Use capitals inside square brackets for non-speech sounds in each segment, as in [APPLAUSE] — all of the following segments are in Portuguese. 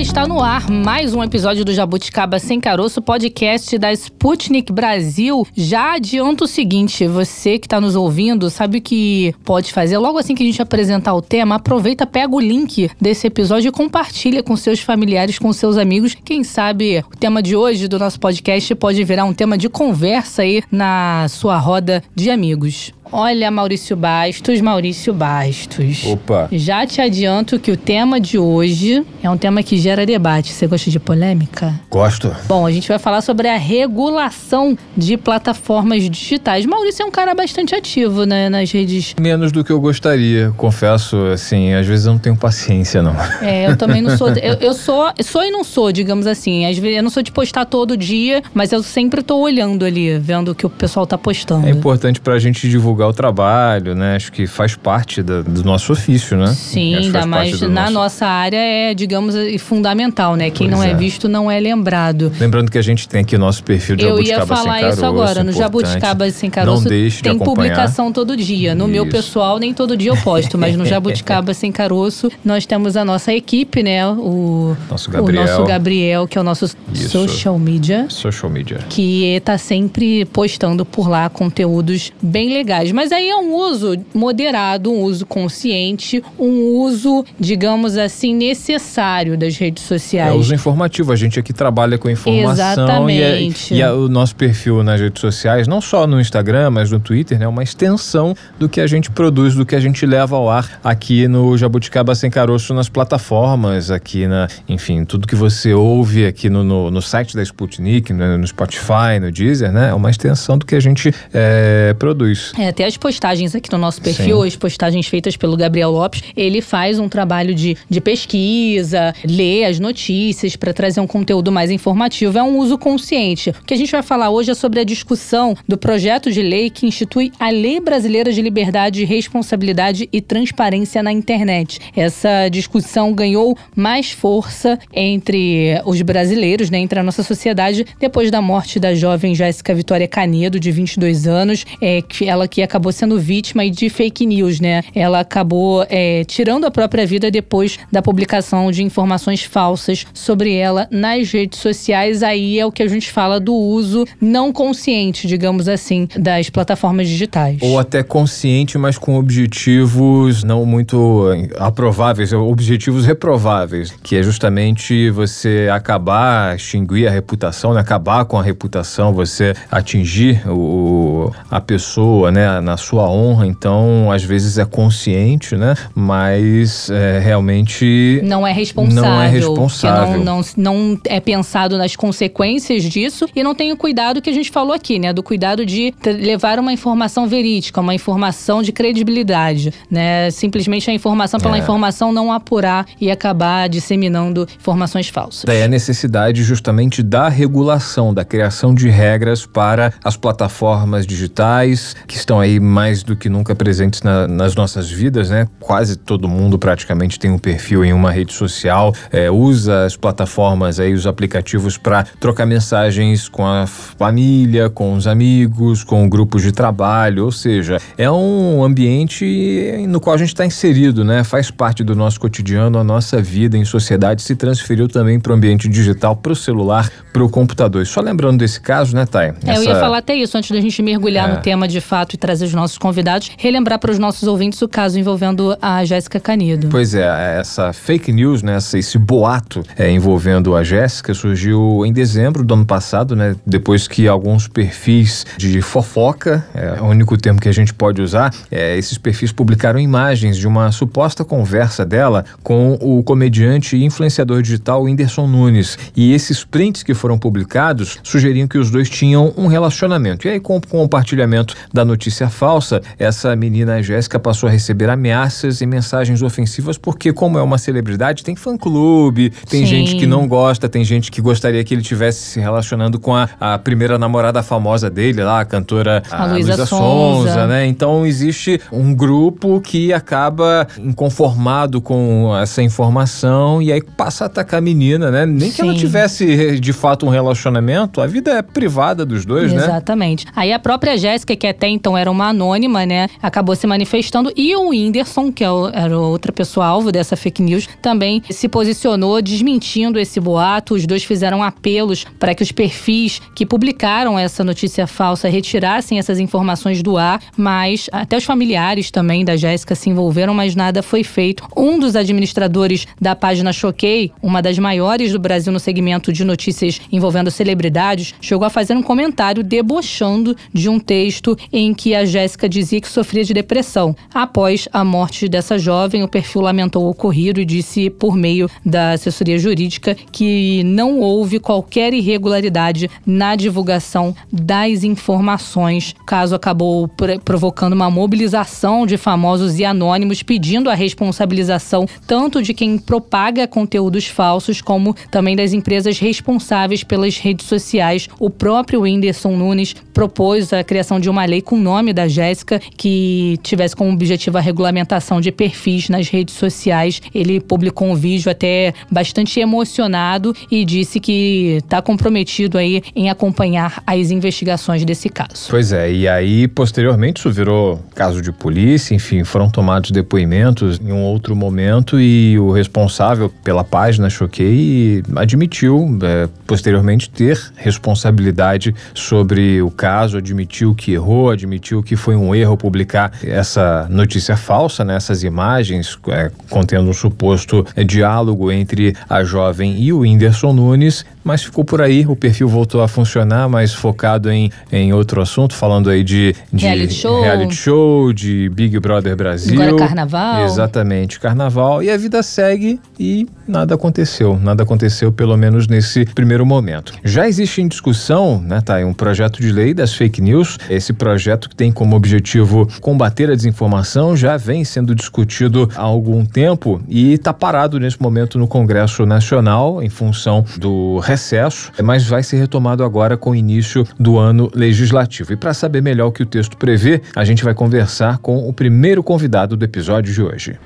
Está no ar mais um episódio do Jabuticaba Sem Caroço, podcast da Sputnik Brasil. Já adianto o seguinte: você que está nos ouvindo, sabe o que pode fazer? Logo assim que a gente apresentar o tema, aproveita, pega o link desse episódio e compartilha com seus familiares, com seus amigos. Quem sabe o tema de hoje do nosso podcast pode virar um tema de conversa aí na sua roda de amigos. Olha, Maurício Bastos, Maurício Bastos. Opa! Já te adianto que o tema de hoje é um tema que gera debate. Você gosta de polêmica? Gosto. Bom, a gente vai falar sobre a regulação de plataformas digitais. Maurício é um cara bastante ativo né, nas redes. Menos do que eu gostaria, confesso. Assim, às vezes eu não tenho paciência, não. É, eu também não sou. [LAUGHS] Eu, eu sou, sou e não sou, digamos assim. Às vezes eu não sou de postar todo dia, mas eu sempre tô olhando ali, vendo o que o pessoal tá postando. É importante pra gente divulgar divulgar o trabalho, né? Acho que faz parte da, do nosso ofício, né? Sim, ainda mais na nosso... nossa área é, digamos, fundamental, né? Quem pois não é. é. visto não é lembrado. Lembrando que a gente tem aqui o nosso perfil de Eu Jabuticaba ia falar isso caroço, agora, no Jabuticaba Sem Caroço não deixe tem de publicação todo dia. No isso. meu pessoal, nem todo dia eu posto, mas no [LAUGHS] Jabuticaba Sem Caroço nós temos a nossa equipe, né? O nosso Gabriel, o nosso Gabriel que é o nosso isso. social media. Social media. Que tá sempre postando por lá conteúdos bem legais. Mas aí é um uso moderado, um uso consciente, um uso, digamos assim, necessário das redes sociais. É uso informativo. A gente aqui trabalha com informação. Exatamente. E, é, e o nosso perfil nas redes sociais, não só no Instagram, mas no Twitter, né? Uma extensão do que a gente produz, do que a gente leva ao ar aqui no Jabuticaba Sem Caroço, nas plataformas, aqui na. Enfim, tudo que você ouve aqui no, no, no site da Sputnik, no, no, Spotify, no Deezer, né? É uma extensão do que a gente é, produz. É, até as postagens aqui no nosso perfil, Sim. as postagens feitas pelo Gabriel Lopes, ele faz um trabalho de, de pesquisa, lê as notícias para trazer um conteúdo mais informativo. É um uso consciente. O que a gente vai falar hoje é sobre a discussão do projeto de lei que institui a Lei Brasileira de Liberdade, Responsabilidade e Transparência na Internet. Essa discussão ganhou mais força entre os brasileiros, né, entre a nossa sociedade, depois da morte da jovem Jéssica Vitória Canedo, de 22 anos, é, que ela que acabou sendo vítima de fake news, né? Ela acabou é, tirando a própria vida depois da publicação de informações falsas sobre ela nas redes sociais. Aí é o que a gente fala do uso não consciente, digamos assim, das plataformas digitais. Ou até consciente, mas com objetivos não muito eh, aprováveis, objetivos reprováveis, que é justamente você acabar, extinguir a reputação, né? acabar com a reputação, você atingir o, a pessoa, né, na sua sua honra, então às vezes é consciente, né? Mas é, realmente não é responsável. Não é responsável. Não, não, não é pensado nas consequências disso e não tem o cuidado que a gente falou aqui, né? Do cuidado de levar uma informação verídica, uma informação de credibilidade, né? Simplesmente a informação pela é. informação não apurar e acabar disseminando informações falsas. Daí a necessidade justamente da regulação, da criação de regras para as plataformas digitais que estão aí mais do que nunca presentes na, nas nossas vidas, né? Quase todo mundo praticamente tem um perfil em uma rede social, é, usa as plataformas aí, os aplicativos para trocar mensagens com a família, com os amigos, com grupos de trabalho, ou seja, é um ambiente no qual a gente está inserido, né? Faz parte do nosso cotidiano, a nossa vida em sociedade se transferiu também para o ambiente digital, para o celular, para o computador. Só lembrando desse caso, né, Thay? É, eu ia falar até isso antes da gente mergulhar é. no tema de fato e trazer os nossos convidados, relembrar para os nossos ouvintes o caso envolvendo a Jéssica Canido. Pois é, essa fake news, né, esse boato é, envolvendo a Jéssica surgiu em dezembro do ano passado, né, depois que alguns perfis de fofoca, é o único termo que a gente pode usar, é, esses perfis publicaram imagens de uma suposta conversa dela com o comediante e influenciador digital Whindersson Nunes. E esses prints que foram publicados sugeriam que os dois tinham um relacionamento. E aí, com o compartilhamento da notícia falsa, essa menina Jéssica passou a receber ameaças e mensagens ofensivas porque, como é uma celebridade, tem fã-clube, tem Sim. gente que não gosta, tem gente que gostaria que ele tivesse se relacionando com a, a primeira namorada famosa dele lá, a cantora a, a Luísa Sonza. Sonza, né? Então existe um grupo que acaba inconformado com essa informação e aí passa a atacar a menina, né? Nem Sim. que ela tivesse de fato um relacionamento, a vida é privada dos dois, Exatamente. né? Exatamente. Aí a própria Jéssica, que até então era uma anônima, né, acabou se manifestando e o Whindersson, que é era outra pessoa alvo dessa fake news, também se posicionou desmentindo esse boato. Os dois fizeram apelos para que os perfis que publicaram essa notícia falsa retirassem essas informações do ar, mas até os familiares também da Jéssica se envolveram, mas nada foi feito. Um dos administradores da página Choquei, uma das maiores do Brasil no segmento de notícias envolvendo celebridades, chegou a fazer um comentário debochando de um texto em que a Jéssica dizia que sofria de depressão. Após a morte dessa jovem, o perfil lamentou o ocorrido e disse, por meio da assessoria jurídica, que não houve qualquer irregularidade na divulgação das informações. O caso acabou provocando uma mobilização de famosos e anônimos pedindo a responsabilização tanto de quem propaga conteúdos falsos, como também das empresas responsáveis pelas redes sociais. O próprio Whindersson Nunes propôs a criação de uma lei com o nome da Jéssica que tivesse como objetivo a regulamentação de perfis nas redes sociais. Ele publicou um vídeo até bastante emocionado e disse que está comprometido aí em acompanhar as investigações desse caso. Pois é, e aí posteriormente isso virou caso de polícia, enfim, foram tomados depoimentos em um outro momento e o responsável pela página Choquei admitiu é, posteriormente ter responsabilidade sobre o caso, admitiu que errou, admitiu que foi um erro publicar essa notícia falsa, né, imagens é, contendo um suposto diálogo entre a jovem e o Whindersson Nunes, mas ficou por aí, o perfil voltou a funcionar, mas focado em, em outro assunto, falando aí de, de reality, show. reality show, de Big Brother Brasil. Agora carnaval. Exatamente, carnaval. E a vida segue e nada aconteceu. Nada aconteceu, pelo menos nesse primeiro momento. Já existe em discussão, né, tá, um projeto de lei das fake news. Esse projeto que tem como objetivo combater a desinformação já vem sendo discutido há algum tempo e está parado nesse momento no Congresso Nacional em função do recesso, mas vai ser retomado agora com o início do ano legislativo. E para saber melhor o que o texto prevê, a gente vai conversar com o primeiro convidado do episódio de hoje.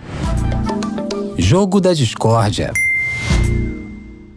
Jogo da Discórdia.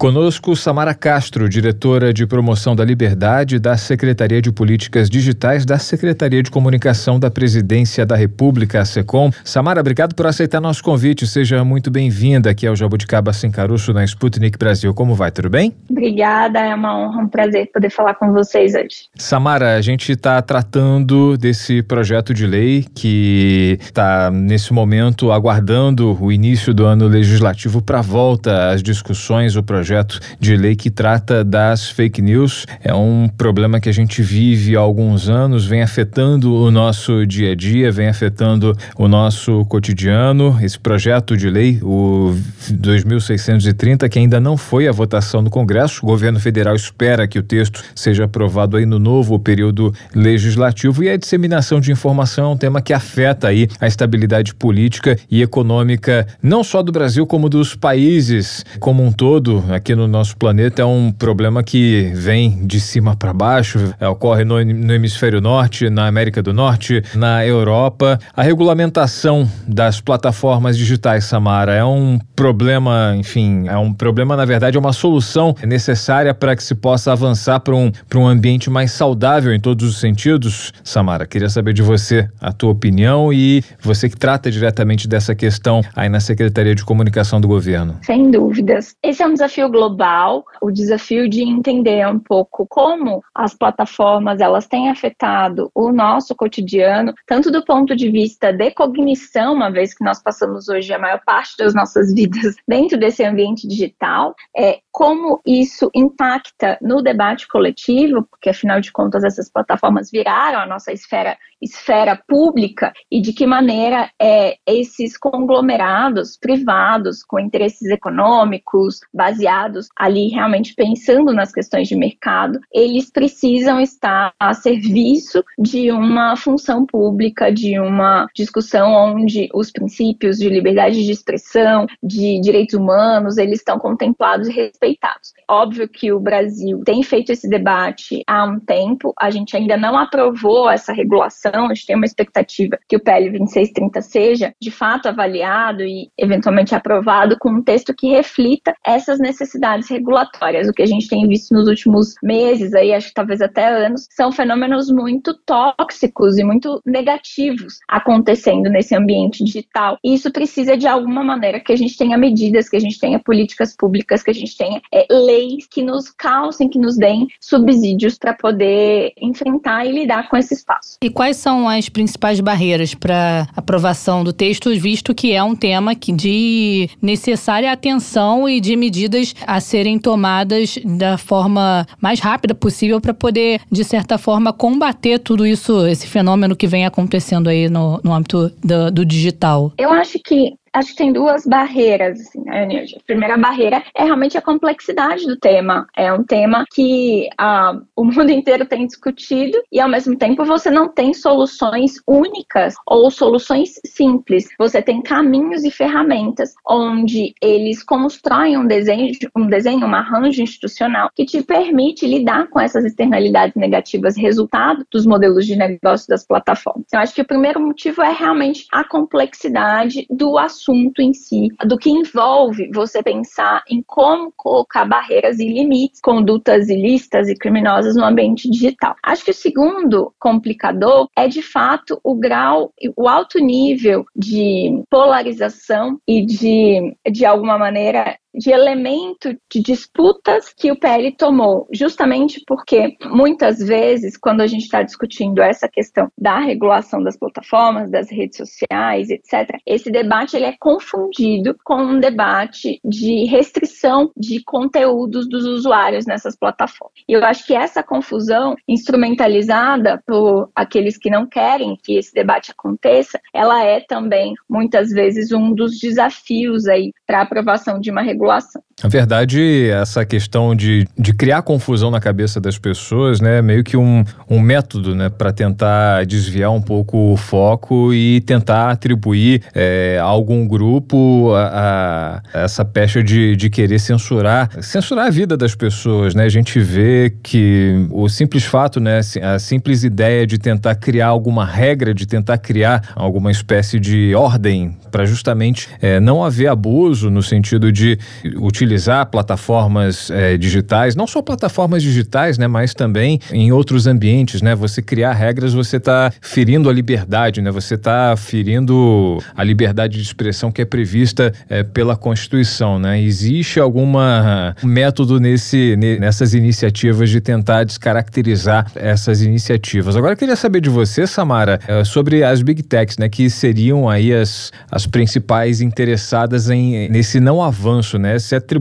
Conosco, Samara Castro, diretora de Promoção da Liberdade da Secretaria de Políticas Digitais da Secretaria de Comunicação da Presidência da República, a SECOM. Samara, obrigado por aceitar nosso convite. Seja muito bem-vinda aqui ao Jabuticaba Sem Caroço na Sputnik Brasil. Como vai? Tudo bem? Obrigada, é uma honra, um prazer poder falar com vocês hoje. Samara, a gente está tratando desse projeto de lei que está, nesse momento, aguardando o início do ano legislativo para volta às discussões, o projeto projeto de lei que trata das fake news. É um problema que a gente vive há alguns anos, vem afetando o nosso dia a dia, vem afetando o nosso cotidiano. Esse projeto de lei, o 2630, que ainda não foi a votação no Congresso, o governo federal espera que o texto seja aprovado aí no novo período legislativo e a disseminação de informação é um tema que afeta aí a estabilidade política e econômica não só do Brasil como dos países como um todo aqui no nosso planeta é um problema que vem de cima para baixo, é, ocorre no, no hemisfério norte, na América do Norte, na Europa. A regulamentação das plataformas digitais, Samara, é um problema, enfim, é um problema, na verdade, é uma solução necessária para que se possa avançar para um, um ambiente mais saudável em todos os sentidos? Samara, queria saber de você a tua opinião e você que trata diretamente dessa questão aí na Secretaria de Comunicação do Governo. Sem dúvidas. Esse é um desafio global, o desafio de entender um pouco como as plataformas elas têm afetado o nosso cotidiano, tanto do ponto de vista de cognição, uma vez que nós passamos hoje a maior parte das nossas [LAUGHS] vidas dentro desse ambiente digital, é, como isso impacta no debate coletivo, porque afinal de contas essas plataformas viraram a nossa esfera esfera pública e de que maneira é, esses conglomerados privados com interesses econômicos baseados ali realmente pensando nas questões de mercado, eles precisam estar a serviço de uma função pública, de uma discussão onde os princípios de liberdade de expressão, de direitos humanos, eles estão contemplados e respeitados. Óbvio que o Brasil tem feito esse debate há um tempo, a gente ainda não aprovou essa regulação, a gente tem uma expectativa que o PL 2630 seja de fato avaliado e eventualmente aprovado com um texto que reflita essas necessidades regulatórias. O que a gente tem visto nos últimos meses, aí acho que talvez até anos, são fenômenos muito tóxicos e muito negativos acontecendo nesse ambiente digital. E isso precisa de alguma maneira que a gente tenha medidas, que a gente tenha políticas públicas, que a gente tenha é, leis que nos calcem, que nos deem subsídios para poder enfrentar e lidar com esse espaço. E quais são as principais barreiras para aprovação do texto, visto que é um tema que de necessária atenção e de medidas a serem tomadas da forma mais rápida possível para poder, de certa forma, combater tudo isso, esse fenômeno que vem acontecendo aí no, no âmbito do, do digital? Eu acho que acho que tem duas barreiras, assim, né, A primeira barreira é realmente a complexidade do tema. É um tema que ah, o mundo [LAUGHS] inteiro tem discutido e, ao mesmo tempo, você não tem soluções únicas ou soluções simples. Você tem caminhos e ferramentas onde eles constroem um desenho, um desenho, um arranjo institucional que te permite lidar com essas externalidades negativas, resultado dos modelos de negócio das plataformas. Então, acho que o primeiro motivo é realmente a complexidade do assunto assunto em si, do que envolve você pensar em como colocar barreiras e limites, condutas ilícitas e criminosas no ambiente digital. Acho que o segundo complicador é de fato o grau, o alto nível de polarização e de, de alguma maneira, de elemento de disputas que o PL tomou, justamente porque muitas vezes, quando a gente está discutindo essa questão da regulação das plataformas, das redes sociais, etc., esse debate ele é confundido com um debate de restrição de conteúdos dos usuários nessas plataformas. E eu acho que essa confusão, instrumentalizada por aqueles que não querem que esse debate aconteça, ela é também muitas vezes um dos desafios aí para a aprovação de uma regulação regulação. Na verdade, essa questão de, de criar confusão na cabeça das pessoas, né, é meio que um, um método, né, para tentar desviar um pouco o foco e tentar atribuir é, a algum grupo a, a, essa pecha de, de querer censurar, censurar a vida das pessoas, né? A gente vê que o simples fato, né, a simples ideia de tentar criar alguma regra, de tentar criar alguma espécie de ordem para justamente é, não haver abuso no sentido de utilizar plataformas é, digitais, não só plataformas digitais, né, mas também em outros ambientes, né? Você criar regras, você está ferindo a liberdade, né? Você está ferindo a liberdade de expressão que é prevista é, pela Constituição, né? Existe alguma método nesse nessas iniciativas de tentar descaracterizar essas iniciativas. Agora eu queria saber de você, Samara, é, sobre as big techs, né? Que seriam aí as, as principais interessadas em nesse não avanço, né? Se atribui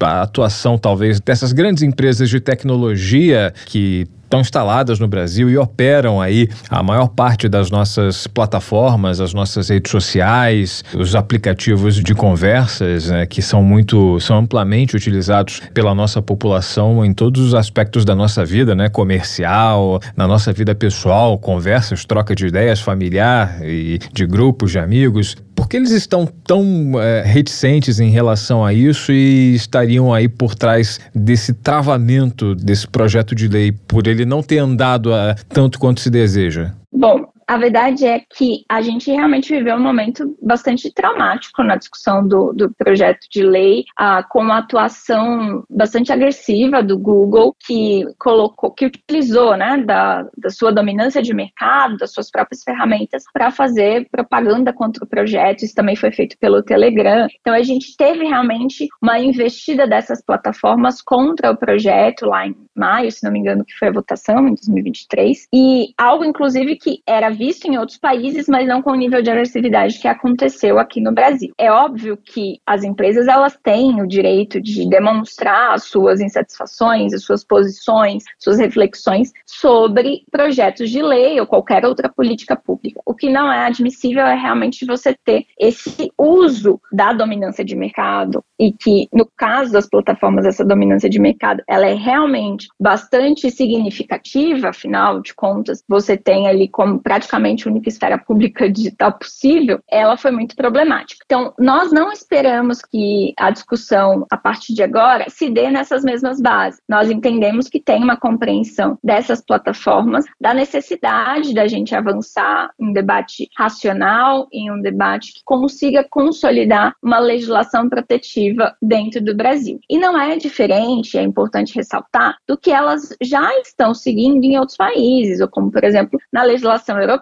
a atuação, talvez, dessas grandes empresas de tecnologia que estão instaladas no Brasil e operam aí a maior parte das nossas plataformas, as nossas redes sociais, os aplicativos de conversas, né, que são muito, são amplamente utilizados pela nossa população em todos os aspectos da nossa vida, né, comercial, na nossa vida pessoal, conversas, troca de ideias familiar e de grupos de amigos. Por que eles estão tão é, reticentes em relação a isso e estariam aí por trás desse travamento desse projeto de lei, por ele não ter andado a, eh, tanto quanto se deseja? Bom, a verdade é que a gente realmente viveu um momento bastante traumático na discussão do, do projeto de lei, ah, com uma atuação bastante agressiva do Google, que colocou, que utilizou né, da, da sua dominância de mercado, das suas próprias ferramentas, para fazer propaganda contra o projeto. Isso também foi feito pelo Telegram. Então a gente teve realmente uma investida dessas plataformas contra o projeto lá em maio, se não me engano, que foi a votação em 2023, e algo inclusive que era visto em outros países, mas não com o nível de agressividade que aconteceu aqui no Brasil. É óbvio que as empresas elas têm o direito de demonstrar as suas insatisfações, as suas posições, suas reflexões sobre projetos de lei ou qualquer outra política pública. O que não é admissível é realmente você ter esse uso da dominância de mercado e que no caso das plataformas essa dominância de mercado ela é realmente bastante significativa, afinal de contas você tem ali como praticamente única esfera pública [LAUGHS] digital possível, ela foi muito problemática. Então nós não esperamos que a discussão a partir de agora se dê nessas mesmas bases. Nós entendemos que tem uma compreensão dessas plataformas da necessidade da gente avançar em um debate racional, em um debate que consiga consolidar uma legislação protetiva dentro do Brasil. E não é diferente, é importante ressaltar, do que elas já estão seguindo em outros países, ou como, por exemplo, na legislação europeia,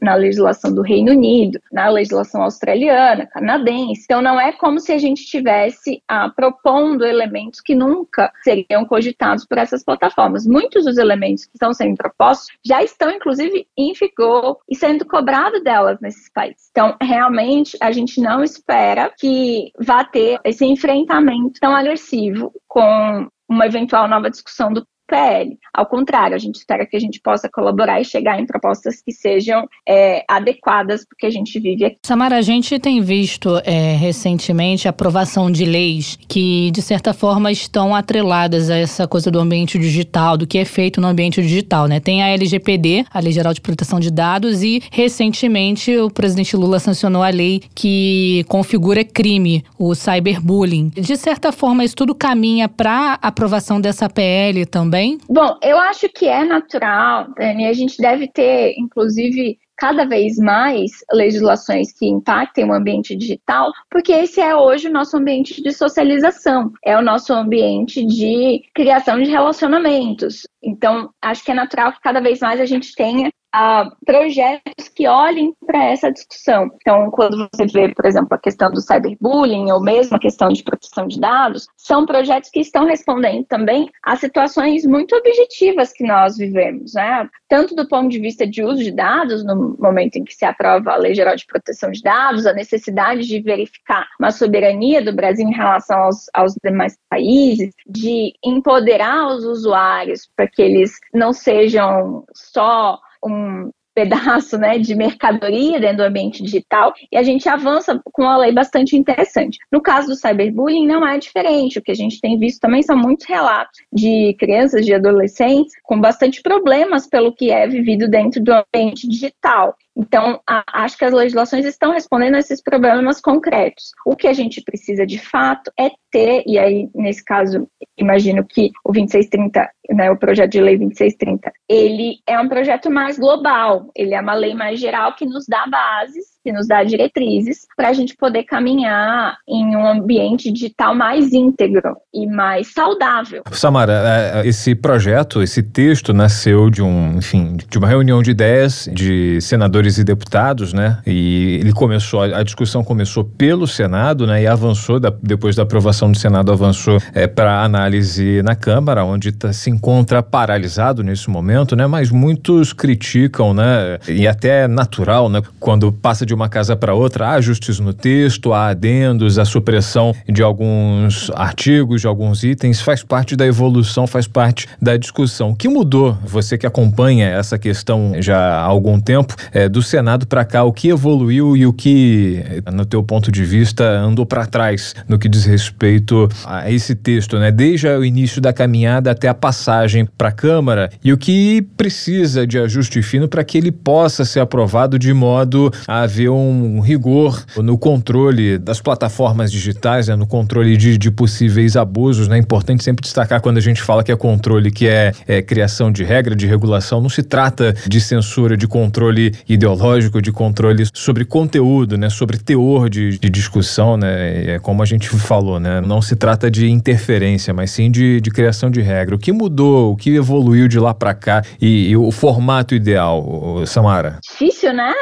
na legislação do Reino Unido, na legislação australiana, canadense. Então, não é como se a gente estivesse ah, propondo elementos que nunca seriam cogitados por essas plataformas. Muitos dos elementos que estão sendo propostos já estão, inclusive, em vigor e sendo cobrado delas nesses países. Então, realmente, a gente não espera que vá ter esse enfrentamento tão agressivo com uma eventual nova discussão do PL. Ao contrário, a gente espera que a gente possa colaborar e chegar em propostas que sejam é, adequadas para o que a gente vive aqui. Samara, a gente tem visto é, recentemente a aprovação de leis que, de certa forma, estão atreladas a essa coisa do ambiente digital, do que é feito no ambiente digital. Né? Tem a LGPD, a Lei Geral de Proteção de Dados, e recentemente o presidente Lula sancionou a lei que configura crime o cyberbullying. De certa forma, isso tudo caminha para a aprovação dessa PL também também? Bom, eu acho que é natural, Dani. A gente deve ter, inclusive, cada vez mais legislações que impactem o ambiente digital, porque esse é hoje o nosso ambiente de socialização, é o nosso ambiente de criação de relacionamentos. Então, acho que é natural que cada vez mais a gente tenha uh, projetos que olhem para essa discussão. Então, quando você vê, por exemplo, a questão do cyberbullying ou mesmo a questão de proteção de dados, são projetos que estão respondendo também a situações muito objetivas que nós vivemos, né? Tanto do ponto de vista de uso de dados, no momento em que se aprova a Lei Geral de Proteção de Dados, a necessidade de verificar uma soberania do Brasil em relação aos, aos demais países, de empoderar os usuários para que eles não sejam só um pedaço né, de mercadoria dentro do ambiente digital e a gente avança com uma lei bastante interessante. No caso do cyberbullying, não é diferente. O que a gente tem visto também são muitos relatos de crianças, de adolescentes com bastante problemas pelo que é vivido dentro do ambiente digital. Então, a, acho que as legislações estão respondendo a esses problemas concretos. O que a gente precisa de fato é ter, e aí, nesse caso, imagino que o 2630, né, o projeto de lei 2630, ele é um projeto mais global, ele é uma lei mais geral que nos dá bases que nos dá diretrizes para a gente poder caminhar em um ambiente digital mais íntegro e mais saudável. Samara, é, é, esse projeto, esse texto nasceu de um, enfim, de uma reunião de ideias de senadores e deputados, né? E ele começou, a discussão começou pelo Senado, né? E avançou da, depois da aprovação do Senado avançou é, para análise na Câmara, onde tá, se encontra paralisado nesse momento, né? Mas muitos criticam, né? E até é natural, né? Quando passa de uma casa para outra, há ajustes no texto, há adendos, a supressão de alguns artigos, de alguns itens, faz parte da evolução, faz parte da discussão. O que mudou, você que acompanha essa questão já há algum tempo, é, do Senado para cá, o que evoluiu e o que, no teu ponto de vista, andou para trás no que diz respeito a esse texto, né? Desde o início da caminhada até a passagem para a Câmara e o que precisa de ajuste fino para que ele possa ser aprovado de modo a haver um rigor no controle das plataformas digitais, né, no controle de, de, possíveis abusos. Né? É importante sempre destacar quando a gente fala que é controle, que é, é criação de regra, de regulação, não se trata de censura, de controle ideológico, de controle sobre conteúdo, né, sobre teor de, de discussão, né, é como a gente falou, né, não se trata de interferência, mas sim de, de criação de regra. O que mudou, o que evoluiu de lá para cá e, e, o formato ideal, Samara? Difícil, né?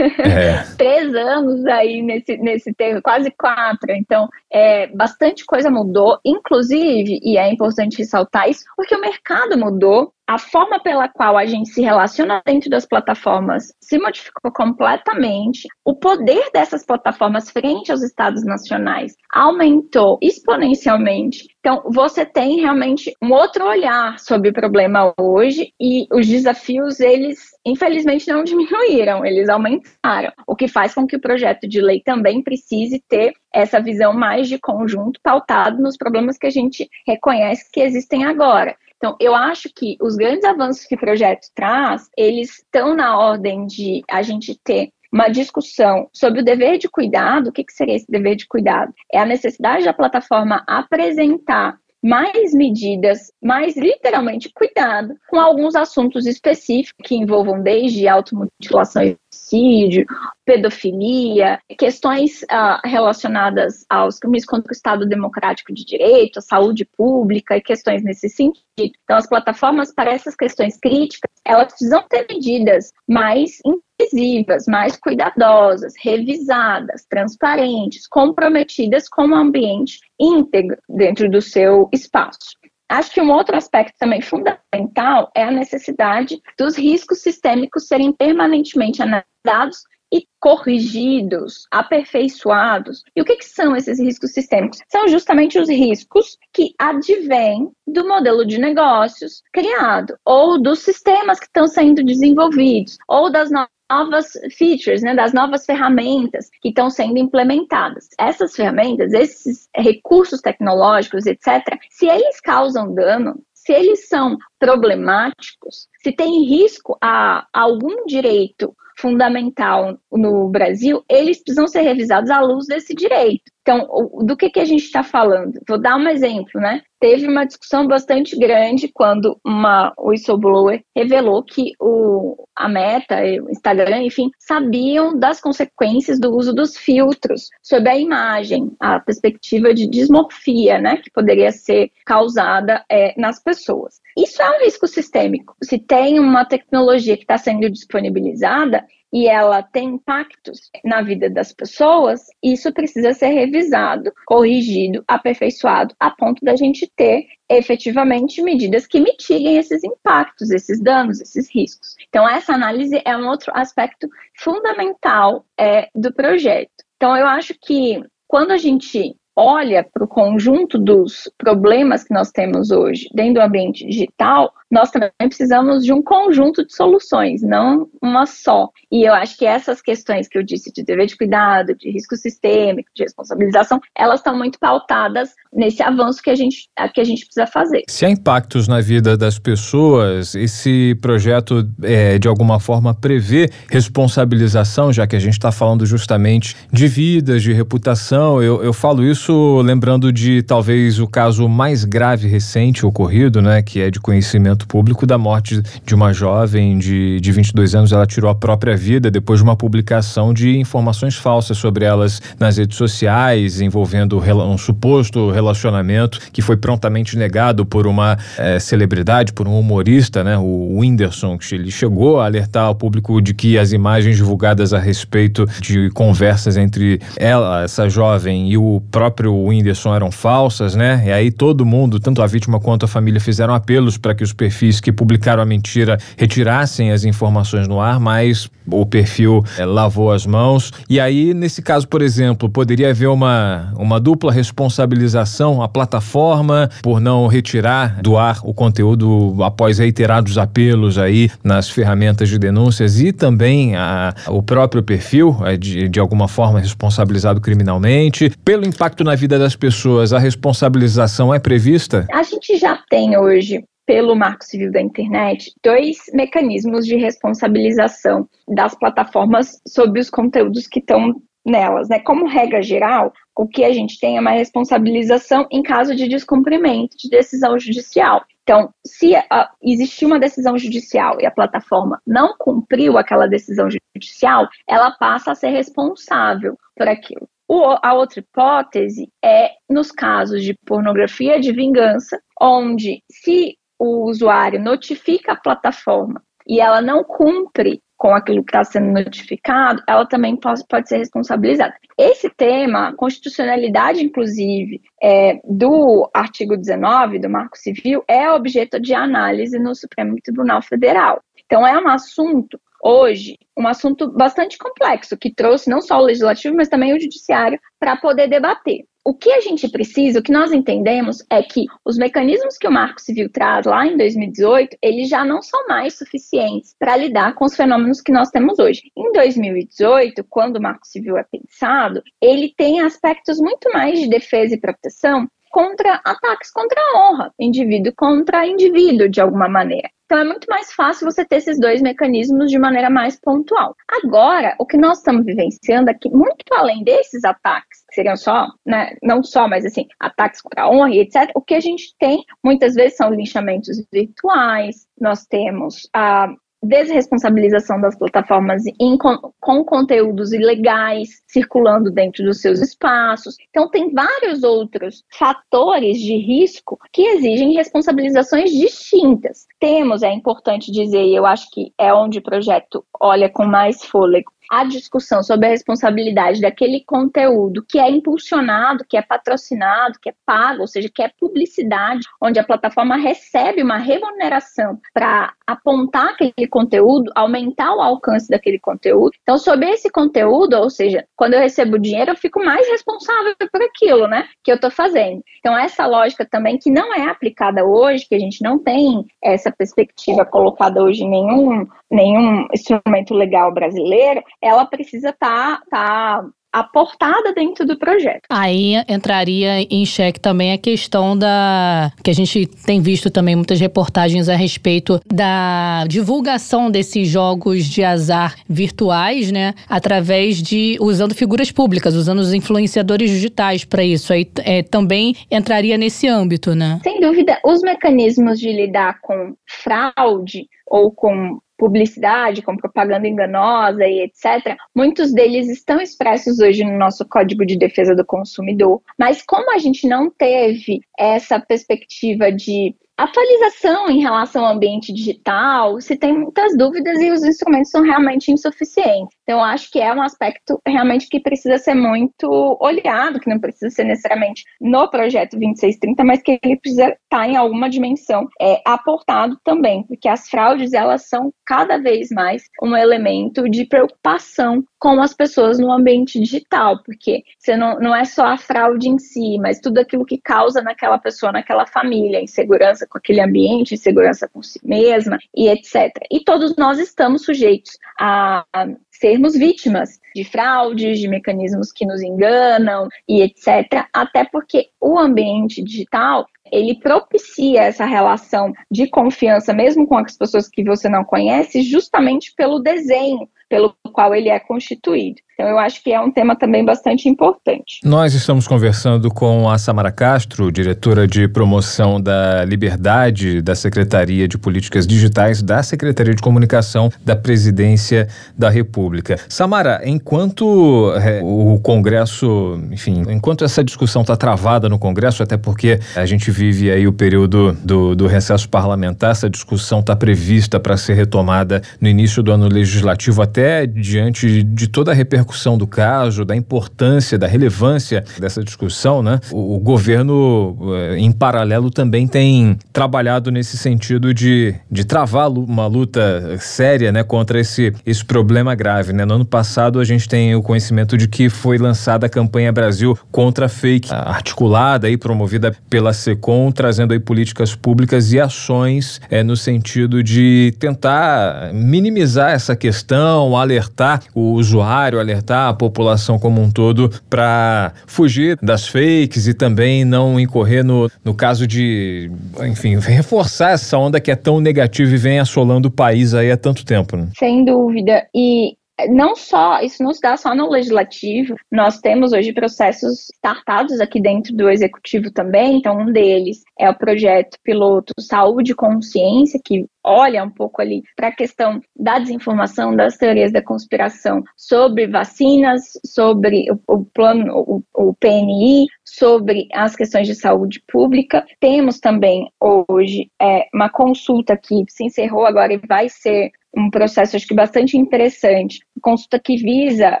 É. [LAUGHS] três anos aí nesse, nesse termo, quase quatro. Então, é, bastante coisa mudou, inclusive, e é importante ressaltar isso, porque o mercado mudou a forma pela qual a gente se relaciona dentro das plataformas se modificou completamente, o poder dessas plataformas frente aos estados nacionais aumentou exponencialmente. Então, você tem realmente um outro olhar sobre o problema hoje e os desafios, eles infelizmente não [LAUGHS] diminuíram, eles aumentaram, o que faz com que o projeto de lei também precise ter essa visão mais de conjunto pautado nos problemas que a gente reconhece que existem agora. Então, eu acho que os grandes avanços que o projeto traz, eles estão na ordem de a gente ter uma discussão sobre o dever de cuidado. O que, que seria esse dever de cuidado? É a necessidade da plataforma apresentar mais medidas, mais literalmente cuidado com alguns assuntos específicos que envolvam desde automutilação e suicídio, pedofilia, questões uh, relacionadas aos crimes contra o Estado Democrático de Direito, a saúde pública e questões nesse sentido. Então, as plataformas para essas questões críticas, elas precisam ter medidas mais incisivas, mais cuidadosas, revisadas, transparentes, comprometidas com o ambiente íntegro dentro do seu espaço. Acho que um outro aspecto também fundamental é a necessidade dos riscos sistêmicos serem permanentemente analisados e corrigidos, aperfeiçoados. E o que, que, são esses riscos sistêmicos? São justamente os riscos que advêm do modelo de negócios criado, ou dos sistemas que estão sendo desenvolvidos, ou das novas features, né, das novas ferramentas que estão sendo implementadas. Essas ferramentas, esses recursos tecnológicos, etc., se eles causam dano, se eles são problemáticos, se tem risco a algum direito fundamental no Brasil, eles precisam ser revisados à luz desse direito. Então, do que, que a gente está falando? Vou dar um exemplo, né? Teve uma discussão bastante grande quando uma whistleblower revelou que o, a Meta, o Instagram, enfim, sabiam das consequências do uso dos filtros sobre a imagem, a perspectiva de dismorfia, né, que poderia ser causada é, nas pessoas. Isso é um risco sistêmico. Se tem uma tecnologia que está sendo disponibilizada, e ela tem impactos na vida das pessoas, isso precisa ser revisado, corrigido, aperfeiçoado, a ponto da gente ter efetivamente medidas que mitiguem esses impactos, esses danos, esses riscos. Então, essa análise é um outro aspecto fundamental é, do projeto. Então, eu acho que quando a gente olha para o conjunto dos problemas que nós temos hoje dentro do ambiente digital, nós também precisamos de um conjunto de soluções, não uma só. E eu acho que essas questões que eu disse de dever de cuidado, de risco sistêmico, de responsabilização, elas estão muito pautadas nesse avanço que a gente, que a gente precisa fazer. Se há impactos na vida das pessoas, esse projeto é, de alguma forma prevê responsabilização, já que a gente está falando justamente de vidas, de reputação. Eu, eu falo isso lembrando de talvez o caso mais grave recente ocorrido, né, que é de conhecimento público da morte de uma jovem de, de 22 anos. Ela tirou a própria vida depois de uma publicação de informações falsas sobre elas nas redes sociais, envolvendo um suposto relacionamento que foi prontamente negado por uma é, celebridade, por um humorista, né, o Whindersson, que ele chegou a alertar ao público de que as imagens divulgadas a respeito de conversas entre ela, essa jovem, e o próprio Whindersson eram falsas, né? E aí todo mundo, tanto a vítima quanto a família, fizeram apelos para que os perfis que publicaram a mentira retirassem as informações no ar, mas o perfil é, lavou as mãos. E aí, nesse caso, por exemplo, poderia haver uma, uma dupla responsabilização, a plataforma por não retirar do ar o conteúdo após reiterados apelos aí nas ferramentas de denúncias e também a, o próprio perfil é, de, de alguma forma responsabilizado criminalmente. Pelo impacto na vida das pessoas, a responsabilização é prevista? A gente já tem hoje pelo Marco Civil da Internet dois mecanismos de responsabilização das plataformas sobre os conteúdos que estão nelas, né? Como regra geral, o que a gente tem é uma responsabilização em caso de descumprimento de decisão judicial. Então, se uh, existir uma decisão judicial e a plataforma não cumpriu aquela decisão judicial, ela passa a ser responsável por aquilo. O, a outra hipótese é nos casos de pornografia de vingança, onde se o usuário notifica a plataforma e ela não cumpre com aquilo que está sendo notificado, ela também pode, pode ser responsabilizada. Esse tema, constitucionalidade, inclusive, é, do artigo 19 do Marco Civil, é objeto de análise no Supremo Tribunal Federal. Então, é um assunto hoje um assunto bastante complexo que trouxe não só o legislativo, mas também o judiciário para poder debater. O que a gente precisa, o que nós entendemos é que os mecanismos que o Marco Civil traz lá em 2018, eles já não são mais suficientes para lidar com os fenômenos que nós temos hoje. Em 2018, quando o Marco Civil é pensado, ele tem aspectos muito mais de defesa e proteção contra ataques contra a honra, indivíduo contra indivíduo, de alguma maneira. Então é muito mais fácil você ter esses dois mecanismos de maneira mais pontual. Agora, o que nós estamos vivenciando aqui, muito além desses ataques, que seriam só, né, não só, mas assim, ataques contra a honra e etc., o que a gente tem muitas vezes são linchamentos virtuais, nós temos a desresponsabilização das plataformas em, com, com, conteúdos ilegais circulando dentro dos seus espaços. Então, tem vários outros fatores de risco que exigem responsabilizações distintas. Temos, é importante dizer, e eu acho que é onde o projeto olha com mais fôlego, a discussão sobre a responsabilidade daquele conteúdo que é impulsionado, que é patrocinado, que é pago, ou seja, que é publicidade, onde a plataforma recebe uma remuneração para apontar aquele conteúdo, aumentar o alcance daquele conteúdo. Então, sobre esse conteúdo, ou seja, quando eu recebo dinheiro, eu fico mais responsável por aquilo, né, que eu estou fazendo. Então, essa lógica também que não é aplicada hoje, que a gente não tem essa perspectiva colocada hoje em nenhum, nenhum instrumento legal brasileiro, ela precisa estar tá, tá aportada dentro do projeto. Aí entraria em xeque também a questão da que a gente tem visto também muitas reportagens a respeito da divulgação desses jogos de azar virtuais, né, através de usando figuras públicas, usando os influenciadores digitais para isso. Aí é, também entraria nesse âmbito, né? Sem dúvida, os mecanismos de lidar com fraude ou com publicidade, com propaganda enganosa e etc., muitos deles estão expressos hoje no nosso Código de Defesa do Consumidor. Mas como a gente não teve essa perspectiva de atualização em relação ao ambiente digital, se tem muitas dúvidas e os instrumentos são realmente insuficientes. Então, acho que é um aspecto realmente que precisa ser muito olhado, que não precisa ser necessariamente no projeto 2630, mas que ele precisa estar em alguma dimensão é, aportado também, porque as fraudes elas são cada vez mais um elemento de preocupação com as pessoas no ambiente digital, porque você não, não é só a fraude em si, mas tudo aquilo que causa naquela pessoa, naquela família, insegurança com aquele ambiente, insegurança com si mesma e etc. E todos nós estamos sujeitos a sermos vítimas de fraudes, de mecanismos que nos enganam e etc. Até porque o ambiente digital ele propicia essa relação de confiança, mesmo com as pessoas que você não conhece, justamente pelo desenho pelo qual ele é constituído. Então, eu acho que é um tema também bastante importante. Nós estamos conversando com a Samara Castro, diretora de promoção da liberdade da Secretaria de Políticas Digitais da Secretaria de Comunicação da Presidência da República. Samara, enquanto é, o Congresso, enfim, enquanto essa discussão está travada no Congresso, até porque a gente vive aí o período do, do recesso parlamentar, essa discussão está prevista para ser retomada no início do ano legislativo, até diante de toda a repercussão do caso, da importância, da relevância dessa discussão, né? O, o governo, eh, em paralelo, também tem trabalhado nesse sentido de, de travar uma luta séria, né, contra esse, esse problema grave, né? No ano passado, a gente tem o conhecimento de que foi lançada a campanha Brasil contra a fake, articulada e promovida pela SECOM, trazendo aí políticas públicas e ações é, no sentido de tentar minimizar essa questão, alertar o usuário, alertar alertar a população como um todo para fugir das fakes e também não incorrer no, no caso de, enfim, reforçar essa onda que é tão negativa e vem assolando o país aí há tanto tempo. Né? Sem dúvida. E não só, isso não se dá só no legislativo, nós temos hoje processos startados aqui dentro do executivo também, então um deles é o projeto piloto Saúde e Consciência, que olha um pouco ali para a questão da desinformação, das teorias da conspiração sobre vacinas, sobre o, o plano, o, o PNI, sobre as questões de saúde pública. Temos também hoje é, uma consulta que se encerrou agora e vai ser um processo acho que bastante interessante, consulta que visa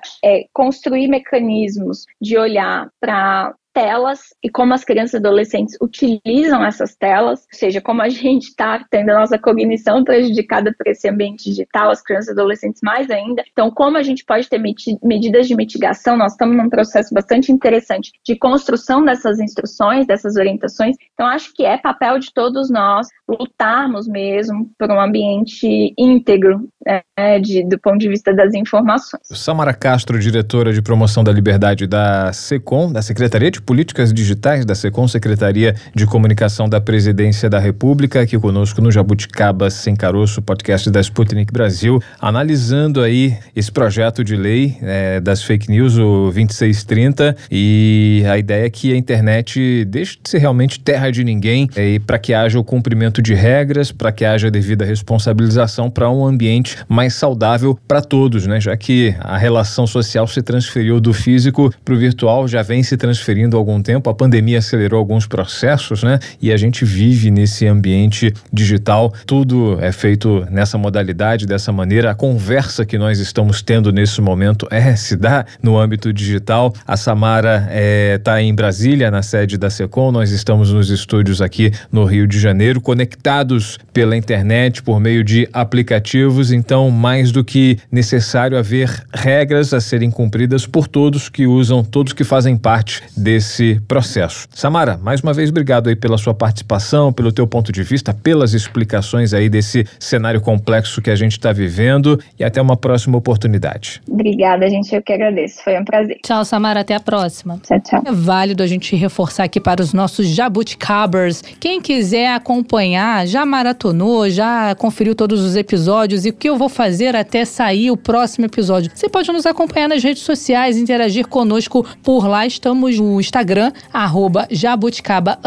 é, construir mecanismos de olhar para telas e como as crianças e adolescentes utilizam essas telas, ou seja, como a [LAUGHS] gente está tendo a nossa cognição prejudicada por esse ambiente digital, as crianças e adolescentes mais ainda. Então, como a gente pode ter medidas de mitigação, nós estamos num processo bastante interessante de construção dessas instruções, dessas orientações. Então, acho que é papel de todos nós lutarmos mesmo por um ambiente íntegro é, de, do ponto de vista das informações. Samara Castro, diretora de promoção da liberdade da SECOM, da Secretaria de Políticas Digitais da SECOM, Secretaria de Comunicação da Presidência da República, aqui conosco no Jabuticaba Sem Caroço, podcast da Sputnik Brasil, analisando aí esse projeto de lei é, das fake news, o 2630, e a ideia é que a internet deixe de ser realmente terra de ninguém é, para que haja o cumprimento de regras, para que haja devida responsabilização para um ambiente mais saudável para todos, né? Já que a relação social se transferiu do físico para o virtual, já vem se transferindo há algum tempo. A pandemia acelerou alguns processos, né? E a gente vive nesse ambiente digital. Tudo é feito nessa modalidade, dessa maneira. A conversa que nós estamos tendo nesse momento é [LAUGHS] se dá no âmbito digital. A Samara está é, tá em Brasília, na sede da Secom. Nós estamos nos estúdios aqui no Rio de Janeiro, conectados pela internet por meio de aplicativos. Então, mais do que necessário haver regras a serem cumpridas por todos que usam, todos que fazem parte desse esse processo. Samara, mais uma vez obrigado aí pela sua participação, pelo teu ponto de vista, pelas explicações aí desse cenário complexo que a gente está vivendo e até uma próxima oportunidade. Obrigada, gente, eu que agradeço, foi um prazer. Tchau, Samara, até a próxima. Tchau, tchau. É válido a gente reforçar aqui para os nossos jabuticabers. Quem quiser acompanhar, já maratonou, já conferiu todos os episódios e o que eu vou fazer até sair o próximo episódio. Você pode nos acompanhar nas redes sociais, interagir conosco por lá. Estamos no Instagram, arroba jabuticaba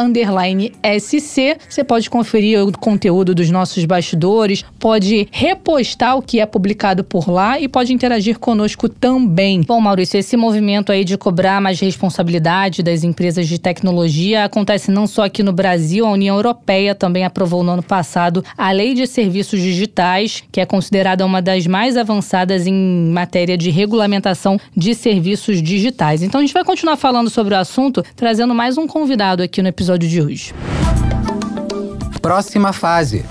SC. Você pode conferir o conteúdo dos nossos bastidores, pode repostar o que é publicado por lá e pode interagir conosco também. Bom, Maurício, esse movimento aí de cobrar mais responsabilidade das empresas de tecnologia acontece não só aqui no Brasil, a União Europeia também aprovou no ano passado a Lei de Serviços Digitais, que é considerada uma das mais avançadas em matéria de regulamentação de serviços digitais. Então a gente vai continuar falando sobre o assunto assunto, trazendo mais um convidado aqui no episódio de hoje. Próxima fase.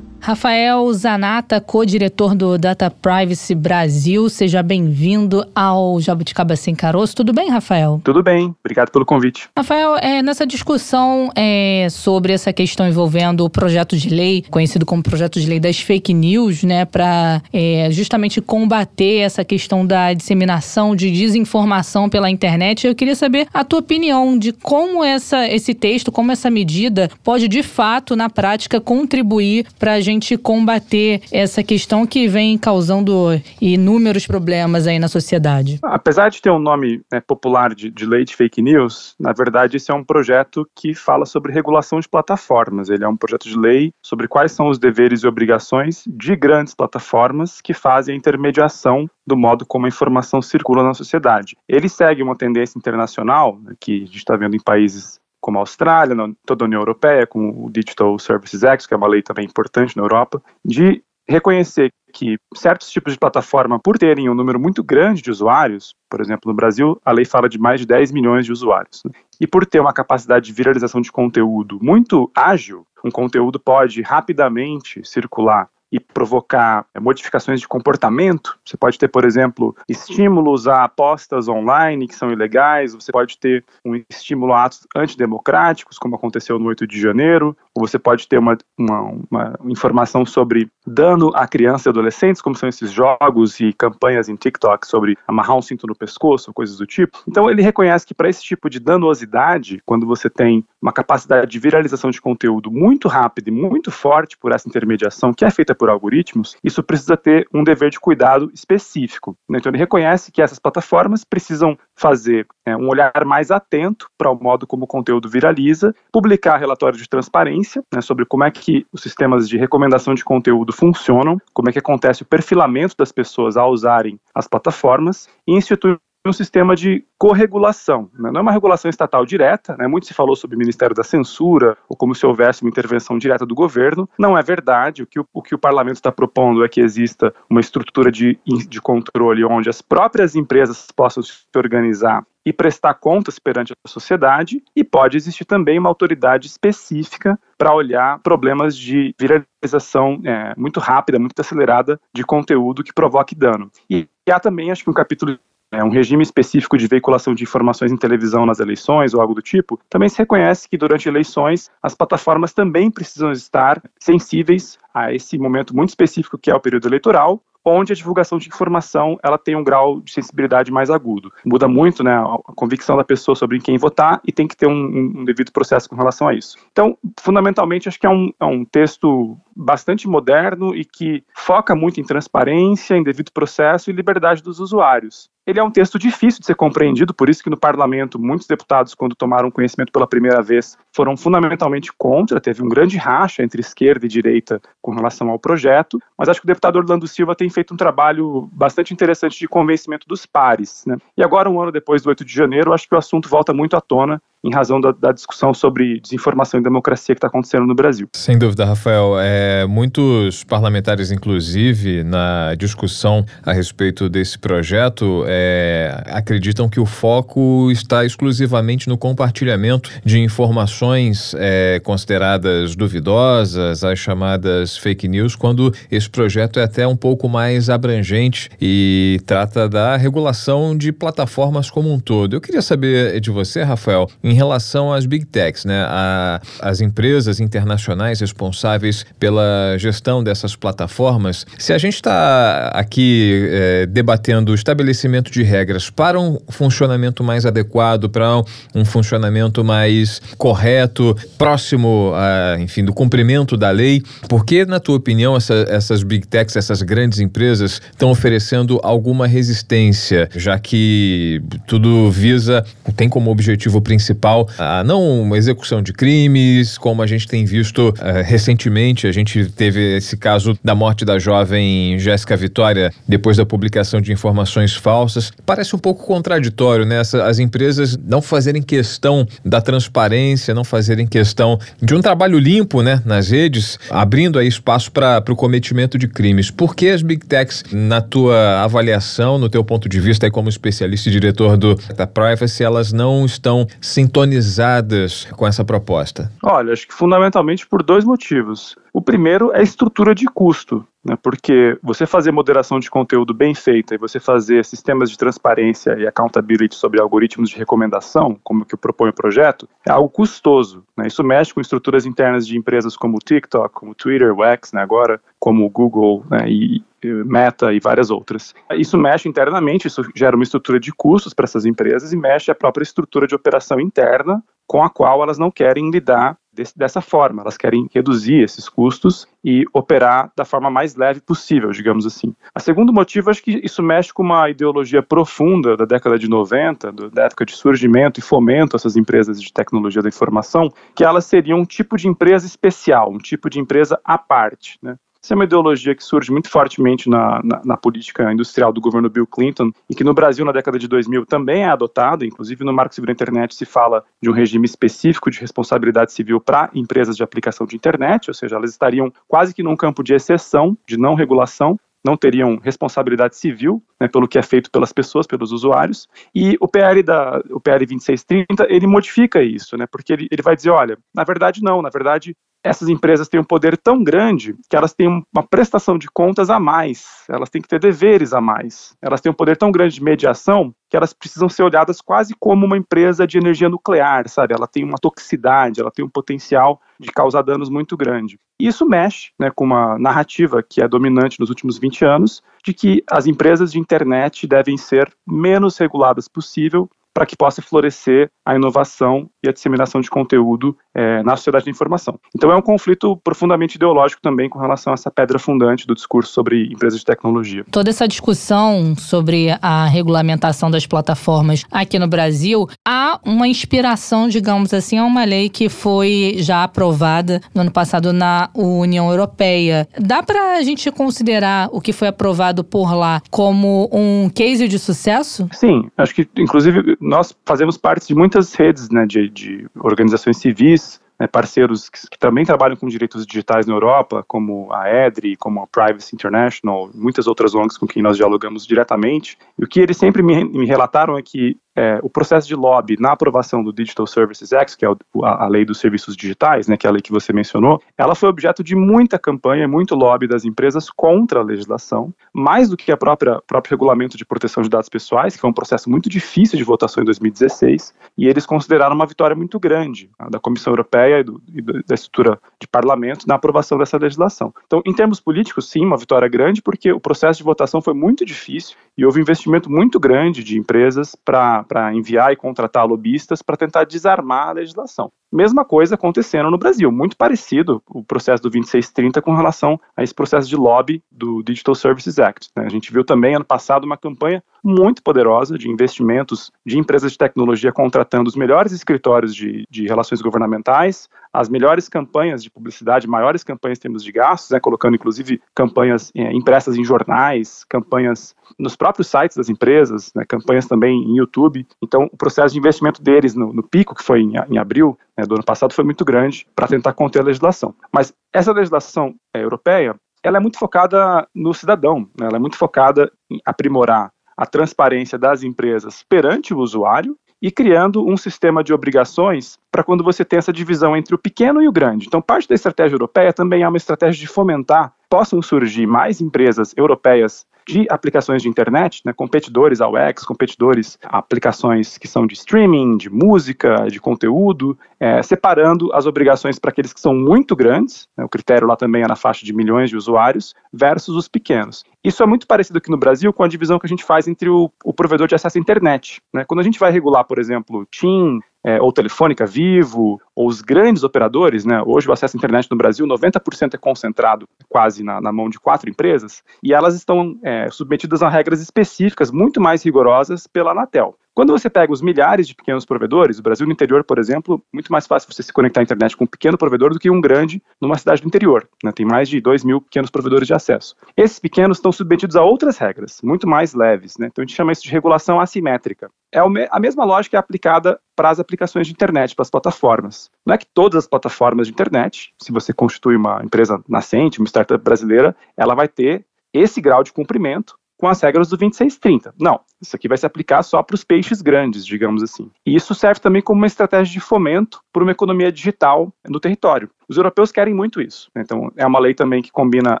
Rafael Zanata, co-diretor do Data Privacy Brasil, seja bem-vindo ao Jabuticaba Sem Caroço. Tudo bem, Rafael? Tudo bem, obrigado pelo convite. Rafael, é, nessa discussão é, sobre essa questão envolvendo o projeto de lei, conhecido como projeto de lei das fake news, né, para é, justamente combater essa questão da disseminação de desinformação pela internet, eu queria saber a tua opinião de como essa, esse texto, como essa medida pode de fato, na prática, contribuir para a gente gente combater essa questão que vem causando inúmeros problemas aí na sociedade? Apesar de ter um nome né, popular de, de lei de fake news, na verdade esse é um projeto que fala sobre regulação de plataformas. Ele é um projeto de lei sobre quais são os deveres e obrigações de grandes plataformas que fazem a intermediação do modo como a informação circula na sociedade. Ele segue uma tendência internacional né, que a gente está vendo em países como a Austrália, toda a União Europeia, com o Digital Services Act, que é uma lei também importante na Europa, de reconhecer que certos tipos de plataforma, por terem um número muito grande de usuários, por exemplo, no Brasil, a lei fala de mais de 10 milhões de usuários, né? e por ter uma capacidade de viralização de conteúdo muito ágil, um conteúdo pode rapidamente circular e provocar é, modificações de comportamento. Você pode ter, por exemplo, estímulos a apostas online que são ilegais, você pode ter um estímulo a atos antidemocráticos, como aconteceu no 8 de janeiro, você pode ter uma, uma, uma informação sobre dano a crianças e adolescentes, como são esses jogos e campanhas em TikTok sobre amarrar um cinto no pescoço, coisas do tipo. Então ele reconhece que para esse tipo de danosidade, quando você tem uma capacidade de viralização de conteúdo muito rápida e muito forte por essa intermediação que é feita por algoritmos, isso precisa ter um dever de cuidado específico. Né? Então ele reconhece que essas plataformas precisam fazer é, um olhar mais atento para o modo como o conteúdo viraliza, publicar relatórios de transparência né, sobre como é que os sistemas de recomendação de conteúdo funcionam, como é que acontece o perfilamento das pessoas ao usarem as plataformas e instituir um sistema de corregulação. Né? Não é uma regulação estatal direta, né? muito se falou sobre o Ministério da Censura, ou como se houvesse uma intervenção direta do governo. Não é verdade. O que o, o, que o parlamento está propondo é que exista uma estrutura de, de controle onde as próprias empresas possam se organizar e prestar contas perante a sociedade, e pode existir também uma autoridade específica para olhar problemas de viralização é, muito rápida, muito acelerada de conteúdo que provoque dano. E há também, acho que um capítulo é, um regime específico de veiculação de informações em televisão nas eleições ou algo do tipo, também se reconhece que durante eleições as plataformas também precisam estar sensíveis a esse momento muito específico que é o período eleitoral, onde a divulgação de informação ela tem um grau de sensibilidade mais agudo. Muda muito né, a convicção da pessoa sobre quem votar e tem que ter um, um devido processo com relação a isso. Então, fundamentalmente, acho que é um, é um texto bastante moderno e que foca muito em transparência, em devido processo e liberdade dos usuários. Ele é um texto difícil de ser compreendido, por isso que no parlamento muitos deputados, quando tomaram conhecimento pela primeira vez, foram fundamentalmente contra, teve um grande racha entre esquerda e direita com relação ao projeto, mas acho que o deputado Orlando Silva tem feito um trabalho bastante interessante de convencimento dos pares. Né? E agora, um ano depois do 8 de janeiro, acho que o assunto volta muito à tona em razão da, da, discussão sobre desinformação e democracia que está acontecendo no Brasil. Sem dúvida, Rafael. É, muitos parlamentares, inclusive, na discussão a respeito desse projeto, é, acreditam que o foco está exclusivamente no compartilhamento de informações é, consideradas duvidosas, as chamadas fake news, quando esse projeto é até um pouco mais abrangente e trata da regulação de plataformas como um todo. Eu queria saber de você, Rafael, em relação às big techs, né? A, as empresas internacionais responsáveis pela gestão dessas plataformas. Se a gente está aqui é, debatendo o estabelecimento de regras para um funcionamento mais adequado, para um, um funcionamento mais correto, próximo, a, enfim, do cumprimento da lei, por que, na tua opinião, essa, essas big techs, essas grandes empresas estão oferecendo alguma resistência, já que tudo visa, tem como objetivo principal principal, a não execução de crimes, como a gente tem visto uh, recentemente. A gente teve esse caso da morte da jovem Jéssica Vitória depois da publicação de informações falsas. Parece um pouco contraditório, né? as empresas não fazerem questão da transparência, não fazerem questão de um trabalho limpo, né, nas redes, abrindo aí espaço para o cometimento de crimes. Por que as big techs, na tua avaliação, no teu ponto de vista aí como especialista e diretor do da Privacy, elas não estão sintonizadas sintonizadas com essa proposta? Olha, acho que fundamentalmente por dois motivos. O primeiro é a estrutura de custo, né, porque você fazer moderação de conteúdo bem feita e você fazer sistemas de transparência e accountability sobre algoritmos de recomendação, como que propõe o projeto, é algo custoso. Né, isso mexe com estruturas internas de empresas como o TikTok, como o Twitter, o X, né, agora, como o Google né, e Meta e várias outras. Isso mexe internamente, isso gera uma estrutura de custos para essas empresas e mexe a própria estrutura de operação interna com a qual elas não querem lidar desse, dessa forma. Elas querem reduzir esses custos e operar da forma mais leve possível, digamos assim. A segundo motivo, acho que isso mexe com uma ideologia profunda da década de 90, do, da época de surgimento e fomento dessas empresas de tecnologia da informação, que elas seriam um tipo de empresa especial, um tipo de empresa à parte, né? Essa é uma ideologia que surge muito fortemente na, na, na, política industrial do governo Bill Clinton e que no Brasil, na década de 2000, também é adotada. Inclusive, no Marco Civil da Internet se fala de um regime específico de responsabilidade civil para empresas de aplicação de internet, ou seja, elas estariam quase que num campo de exceção, de não regulação, não teriam responsabilidade civil né, pelo que é feito pelas pessoas, pelos usuários. E o PR da o PR 2630 ele modifica isso, né, porque ele, ele vai dizer, olha, na verdade não, na verdade essas empresas têm um poder tão grande que elas têm uma prestação de contas a mais, elas têm que ter deveres a mais, elas têm um poder tão grande de mediação que elas precisam ser olhadas quase como uma empresa de energia nuclear, sabe? Ela tem uma toxicidade, ela tem um potencial de causar danos muito grande. E isso mexe né, com uma narrativa que é dominante nos últimos 20 anos, de que as empresas de internet devem ser menos reguladas possível para que possa florescer a inovação e a disseminação de conteúdo é, na sociedade da informação. Então é um conflito profundamente ideológico também com relação a essa pedra fundante do discurso sobre empresas de tecnologia. Toda essa discussão sobre a regulamentação das plataformas aqui no Brasil, há uma inspiração, digamos assim, a uma lei que foi já aprovada no ano passado na União Europeia. Dá para a gente considerar o que foi aprovado por lá como um case de sucesso? Sim, acho que inclusive nós fazemos parte de muitas redes né, de, de organizações civis né, parceiros que, que, também trabalham com direitos digitais na Europa, como a EDRI, como a Privacy International, muitas outras ONGs com quem nós dialogamos diretamente. E o que eles sempre me, me relataram é que é, o processo de lobby na aprovação do Digital Services Act, que é a, lei dos serviços digitais, né, que é a lei que você mencionou, ela foi objeto de muita campanha, muito lobby das empresas contra a legislação, mais do que a própria próprio regulamento de proteção de dados pessoais, que foi um processo muito difícil de votação em 2016, e eles consideraram uma vitória muito grande né, da Comissão Europeia e, do, e da estrutura de parlamento na aprovação dessa legislação. Então, em termos políticos, sim, uma vitória grande, porque o processo de votação foi muito difícil e houve investimento muito grande de empresas para para enviar e contratar lobistas para tentar desarmar a legislação. Mesma coisa acontecendo no Brasil, muito parecido o processo do 2630 com relação a esse processo de lobby do Digital Services Act. Né? A gente viu também ano passado uma campanha muito poderosa de investimentos de empresas de tecnologia contratando os melhores escritórios de, de relações governamentais, as melhores campanhas de publicidade, maiores campanhas em termos de gastos, né? colocando inclusive campanhas é, impressas em jornais, campanhas nos próprios sites das empresas, né? campanhas também em YouTube. Então, o processo de investimento deles no, no pico, que foi em, em abril, né, do ano passado foi muito grande para tentar conter a legislação. Mas essa legislação é, europeia, ela é muito focada no cidadão, né, ela é muito focada em aprimorar a transparência das empresas perante o usuário e criando um sistema de obrigações para quando você tem essa divisão entre o pequeno e o grande. Então, parte da estratégia europeia também é uma estratégia de fomentar possam surgir mais empresas europeias de aplicações de internet, né, competidores ao X, competidores a aplicações que são de streaming, de música, de conteúdo, é, separando as obrigações para aqueles que são muito grandes, né, o critério lá também é na faixa de milhões de usuários, versus os pequenos. Isso é muito parecido aqui no Brasil com a divisão que a gente faz entre o, o provedor de acesso à internet. Né? Quando a gente vai regular, por exemplo, TIM, é, ou Telefônica Vivo, ou os grandes operadores, né? Hoje o acesso à internet no Brasil, 90% é concentrado quase na, na, mão de quatro empresas, e elas estão é, submetidas a regras específicas muito mais rigorosas pela Anatel. Quando você pega os milhares de pequenos provedores, o Brasil no interior, por exemplo, muito mais fácil você se conectar à internet com um pequeno provedor do que um grande numa cidade do interior. Né? Tem mais de 2 mil pequenos provedores de acesso. Esses pequenos estão submetidos a outras regras, muito mais leves. Né? Então a gente chama isso de regulação assimétrica. É a mesma lógica é aplicada para as aplicações de internet, para as plataformas. Não é que todas as plataformas de internet, se você constitui uma empresa nascente, uma startup brasileira, ela vai ter esse grau de cumprimento com as regras do 2630. Não, isso aqui vai se aplicar só para os peixes grandes, digamos assim. E isso serve também como uma estratégia de fomento para uma economia digital no território. Os europeus querem muito isso. Né? Então, é uma lei também que combina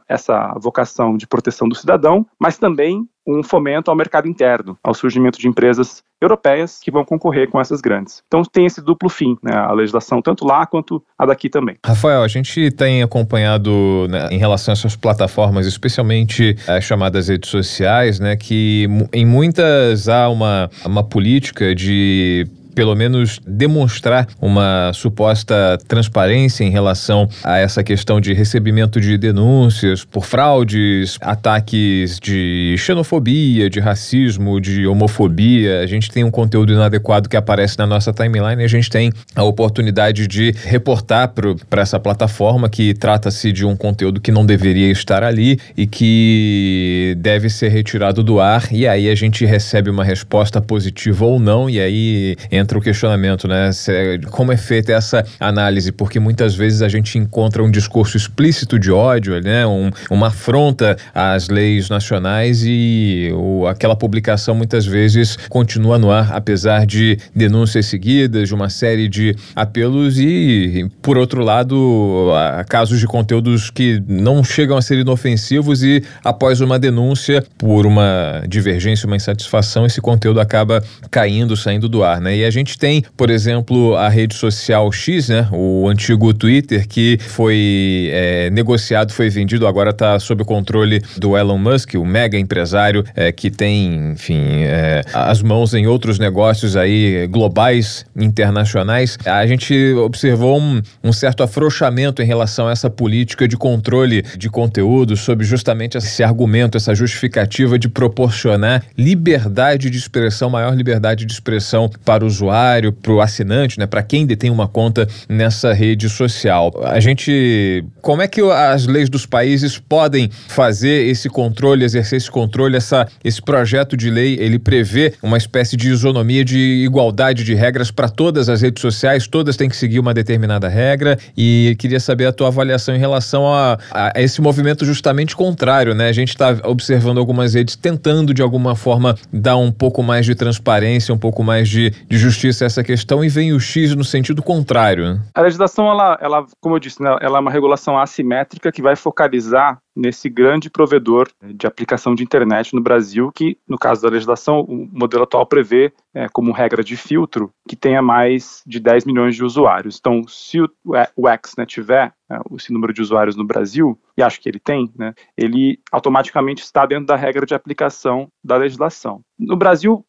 essa vocação de proteção do cidadão, mas também um fomento ao mercado interno, ao surgimento de empresas europeias que vão concorrer com essas grandes. Então tem esse duplo fim, né, a legislação tanto lá quanto a daqui também. Rafael, a gente tem acompanhado né, em relação a essas plataformas, especialmente as chamadas redes sociais, né, que em muitas há uma, uma política de pelo menos demonstrar uma suposta transparência em relação a essa questão de recebimento de denúncias por fraudes, ataques de xenofobia, de racismo, de homofobia. A gente tem um conteúdo inadequado que aparece na nossa timeline e a gente tem a oportunidade de reportar para essa plataforma que trata-se de um conteúdo que não deveria estar ali e que deve ser retirado do ar. E aí a gente recebe uma resposta positiva ou não, e aí entra entra o questionamento, né? Se, como é feita essa análise? Porque muitas vezes a gente encontra um discurso explícito de ódio, né? Um, uma afronta às leis nacionais e o, aquela publicação muitas vezes continua no ar, apesar de denúncias seguidas, de uma série de apelos e, por outro lado, casos de conteúdos que não chegam a ser inofensivos e após uma denúncia por uma divergência, uma insatisfação, esse conteúdo acaba caindo, saindo do ar, né? E a gente tem, por exemplo, a rede social X, né? O antigo Twitter, que foi é, negociado, foi vendido, agora está sob o controle do Elon Musk, o mega empresário é, que tem, enfim, é, as mãos em outros negócios aí globais, internacionais. A gente observou um, um certo afrouxamento em relação a essa política de controle de conteúdo, sob justamente esse argumento, essa justificativa de proporcionar liberdade de expressão, maior liberdade de expressão para o usuário, para o assinante, né, para quem detém uma conta nessa rede social. A gente, como é que as leis dos países podem fazer esse controle, exercer esse controle, essa, esse projeto de lei, ele prevê uma espécie de isonomia, de igualdade de regras para todas as redes sociais, todas têm que seguir uma determinada regra e queria saber a tua avaliação em relação a, a esse movimento justamente contrário, né? A gente está observando algumas redes tentando de alguma forma dar um pouco mais de transparência, um pouco mais de, de justiça a essa questão e vem o X no sentido contrário. Né? A legislação, ela, ela, como eu disse, né, ela é uma regulação assimétrica que vai focalizar nesse grande provedor de aplicação de internet no Brasil, que, no caso da legislação, o modelo atual prevê é, como regra de filtro que tenha mais de 10 milhões de usuários. Então, se o, o X né, tiver é, esse número de usuários no Brasil, e acho que ele tem, né, ele automaticamente está dentro da regra de aplicação da legislação. No Brasil,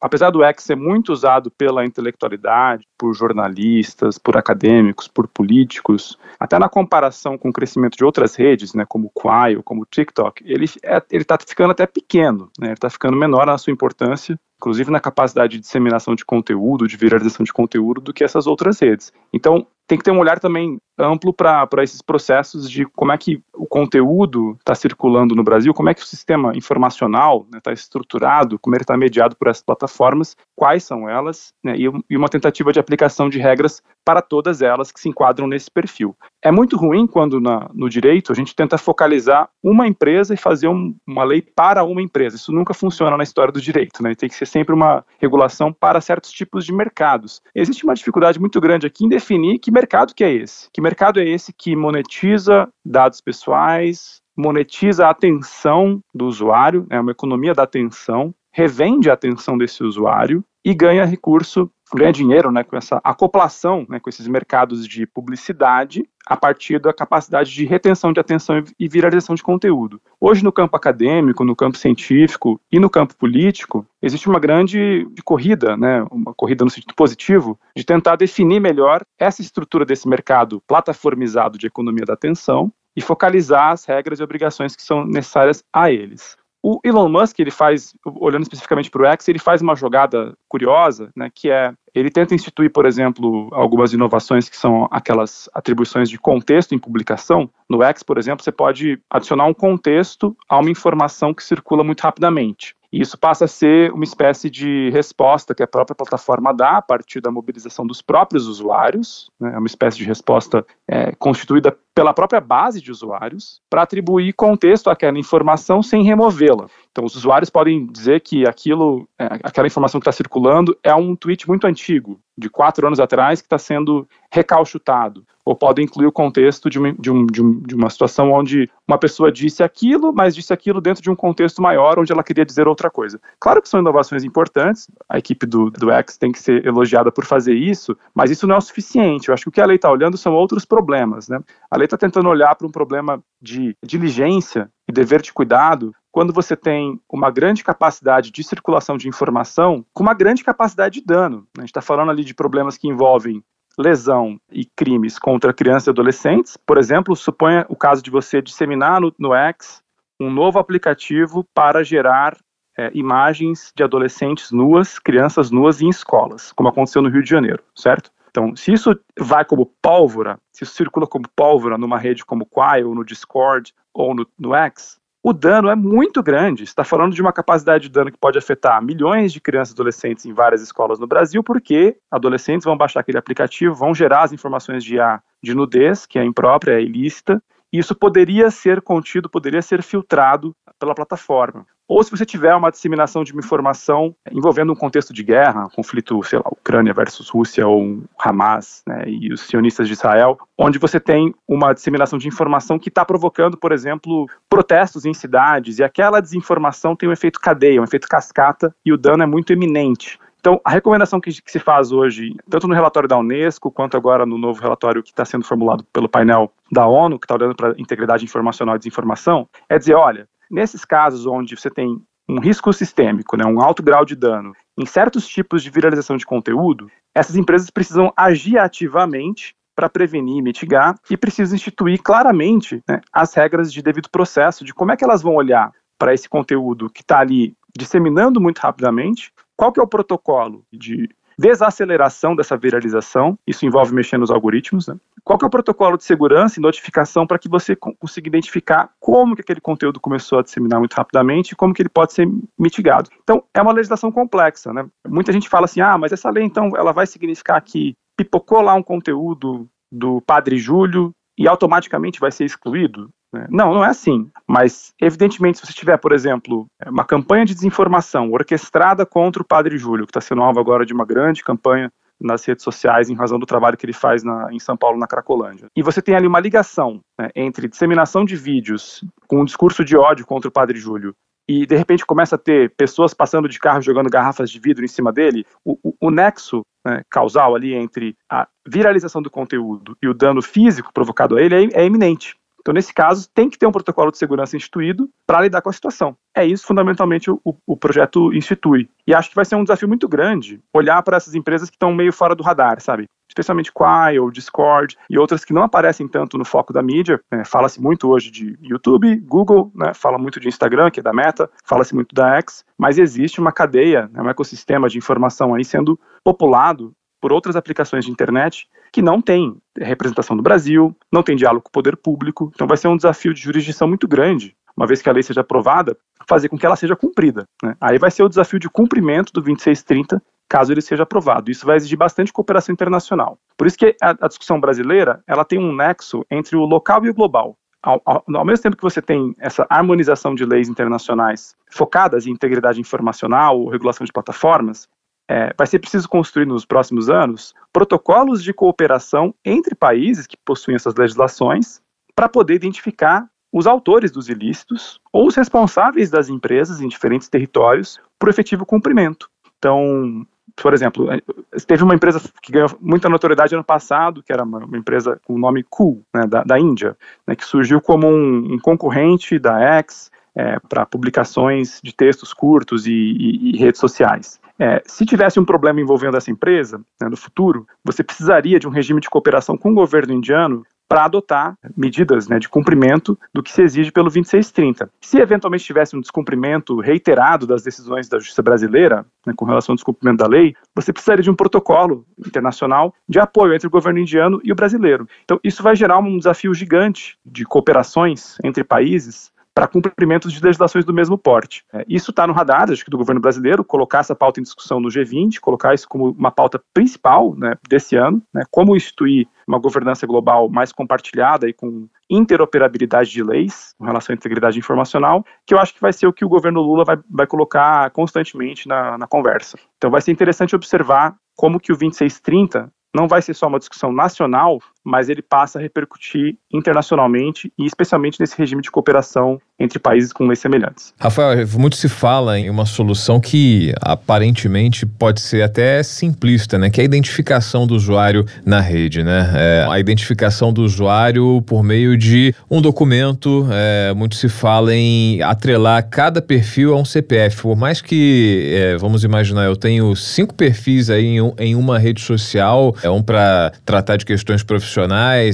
apesar do X ser muito usado pela intelectualidade, por jornalistas, por acadêmicos, por políticos, até na comparação com o crescimento de outras redes, né, como o Quai ou como o TikTok, ele é, está ficando até pequeno, né, ele está ficando menor na sua importância, inclusive na capacidade de disseminação de conteúdo, de viralização de conteúdo, do que essas outras redes. Então, tem que ter um olhar também amplo para esses processos de como é que o conteúdo está circulando no Brasil, como é que o sistema informacional está né, tá estruturado, como ele está mediado por essas plataformas, quais são elas, né, e, e uma tentativa de aplicação de regras para todas elas que se enquadram nesse perfil. É muito ruim quando na, no direito a gente tenta focalizar uma empresa e fazer um, uma lei para uma empresa. Isso nunca funciona na história do direito, né? Tem que ser sempre uma regulação para certos tipos de mercados. Existe uma dificuldade muito grande aqui em definir que mercado que é esse. Que mercado é esse que monetiza dados pessoais, monetiza a atenção do usuário, é uma economia da atenção, revende a atenção desse usuário e ganha recurso, ganha dinheiro né, com essa acoplação, né, com esses mercados de publicidade, a partir da capacidade de retenção de atenção e viralização de conteúdo. Hoje, no campo acadêmico, no campo científico e no campo político, existe uma grande corrida, né, uma corrida no sentido positivo, de tentar definir melhor essa estrutura desse mercado plataformizado de economia da atenção e focalizar as regras e obrigações que são necessárias a eles. O Elon Musk, ele faz, olhando especificamente para o X, ele faz uma jogada curiosa, né, que é, ele tenta instituir, por exemplo, algumas inovações que são aquelas atribuições de contexto em publicação. No X, por exemplo, você pode adicionar um contexto a uma informação que circula muito rapidamente. E isso passa a ser uma espécie de resposta que a própria plataforma dá a partir da mobilização dos próprios usuários, né, é uma espécie de resposta é, constituída pela própria base de usuários, para atribuir contexto àquela informação sem removê-la. Então, os usuários podem dizer que aquilo, é, aquela informação que está circulando é um tweet muito antigo, de quatro anos atrás, que está sendo recalchutado ou podem incluir o contexto de uma, de, um, de, um, de uma situação onde uma pessoa disse aquilo, mas disse aquilo dentro de um contexto maior, onde ela queria dizer outra coisa. Claro que são inovações importantes, a equipe do, do X tem que ser elogiada por fazer isso, mas isso não é o suficiente. Eu acho que o que a lei está olhando são outros problemas. Né? A lei está tentando olhar para um problema de diligência e dever de cuidado quando você tem uma grande capacidade de circulação de informação com uma grande capacidade de dano. A gente está falando ali de problemas que envolvem lesão e crimes contra crianças e adolescentes. Por exemplo, suponha o caso de você disseminar no, no X um novo aplicativo para gerar é, imagens de adolescentes nuas, crianças nuas em escolas, como aconteceu no Rio de Janeiro, certo? Então, se isso vai como pólvora, se isso circula como pólvora numa rede como Quai, ou no Discord, ou no, no X, o dano é muito grande. Está falando de uma capacidade de dano que pode afetar milhões de crianças e adolescentes em várias escolas no Brasil, porque adolescentes vão baixar aquele aplicativo, vão gerar as informações de, a, de nudez, que é imprópria, é ilícita, isso poderia ser contido, poderia ser filtrado pela plataforma. Ou se você tiver uma disseminação de uma informação envolvendo um contexto de guerra, conflito, sei lá, Ucrânia versus Rússia ou Hamas né, e os sionistas de Israel, onde você tem uma disseminação de informação que está provocando, por exemplo, protestos em cidades, e aquela desinformação tem um efeito cadeia, um efeito cascata, e o dano é muito eminente. Então, a recomendação que, que se faz hoje, tanto no relatório da Unesco, quanto agora no novo relatório que está sendo formulado pelo painel da ONU, que está olhando para integridade informacional e desinformação, é dizer, olha, nesses casos onde você tem um risco sistêmico, né, um alto grau de dano, em certos tipos de viralização de conteúdo, essas empresas precisam agir ativamente para prevenir e mitigar e precisam instituir claramente né, as regras de devido processo, de como é que elas vão olhar para esse conteúdo que está ali disseminando muito rapidamente, qual que é o protocolo de desaceleração dessa viralização, isso envolve mexer nos algoritmos, né? Qual que é o protocolo de segurança e notificação para que você consiga identificar como que aquele conteúdo começou a disseminar muito rapidamente e como que ele pode ser mitigado. Então, é uma legislação complexa, né? Muita gente fala assim, ah, mas essa lei, então, ela vai significar que pipocou lá um conteúdo do Padre Júlio e automaticamente vai ser excluído? Né? Não, não é assim. Mas, evidentemente, se você tiver, por exemplo, uma campanha de desinformação orquestrada contra o Padre Júlio, que está sendo alvo agora de uma grande campanha nas redes sociais em razão do trabalho que ele faz na, em São Paulo, na Cracolândia. E você tem ali uma ligação né, entre disseminação de vídeos com um discurso de ódio contra o Padre Júlio e de repente começa a ter pessoas passando de carro jogando garrafas de vidro em cima dele, o, o, o nexo né, causal ali entre a viralização do conteúdo e o dano físico provocado a ele é, é iminente. Então, nesse caso, tem que ter um protocolo de segurança instituído para lidar com a situação. É isso, fundamentalmente, o, o, projeto institui. E acho que vai ser um desafio muito grande olhar para essas empresas que estão meio fora do radar, sabe? Especialmente Quai Discord e outras que não aparecem tanto no foco da mídia. É, fala-se muito hoje de YouTube, Google, né? fala muito de Instagram, que é da Meta, fala-se muito da X, mas existe uma cadeia, né, um ecossistema de informação aí sendo populado por outras aplicações de internet que não tem representação do Brasil, não tem diálogo com o poder público. Então vai ser um desafio de jurisdição muito grande, uma vez que a lei seja aprovada, fazer com que ela seja cumprida. Né? Aí vai ser o desafio de cumprimento do 2630, caso ele seja aprovado. Isso vai exigir bastante cooperação internacional. Por isso que a, a discussão brasileira ela tem um nexo entre o local e o global. Ao, ao, ao, mesmo tempo que você tem essa harmonização de leis internacionais focadas em integridade informacional ou regulação de plataformas, é, vai ser preciso construir nos próximos anos protocolos de cooperação entre países que possuem essas legislações para poder identificar os autores dos ilícitos ou os responsáveis das empresas em diferentes territórios por efetivo cumprimento. Então, por exemplo, é, teve uma empresa que ganhou muita notoriedade ano passado, que era uma, uma empresa com o nome Cool, né, da, da, Índia, né, que surgiu como um, um concorrente da X é, para publicações de textos curtos e, e, e redes sociais. É, se tivesse um problema envolvendo essa empresa né, no futuro, você precisaria de um regime de cooperação com o governo indiano para adotar medidas né, de cumprimento do que se exige pelo 2630. Se eventualmente tivesse um descumprimento reiterado das decisões da justiça brasileira né, com relação ao descumprimento da lei, você precisaria de um protocolo internacional de apoio entre o governo indiano e o brasileiro. Então, isso vai gerar um desafio gigante de cooperações entre países para cumprimentos de legislações do mesmo porte. É, isso está no radar, acho que do governo brasileiro, colocar essa pauta em discussão no G20, colocar isso como uma pauta principal né, desse ano, né, como instituir uma governança global mais compartilhada e com interoperabilidade de leis com relação à integridade informacional, que eu acho que vai ser o que o governo Lula vai, vai colocar constantemente na, na conversa. Então vai ser interessante observar como que o 2630 não vai ser só uma discussão nacional, mas ele passa a repercutir internacionalmente e especialmente nesse regime de cooperação entre países com leis semelhantes. Rafael, muito se fala em uma solução que aparentemente pode ser até simplista, né? Que é a identificação do usuário na rede, né? É, a identificação do usuário por meio de um documento. É, muito se fala em atrelar cada perfil a um CPF. Por mais que, é, vamos imaginar, eu tenho cinco perfis aí em, em uma rede social, é um para tratar de questões profissionais,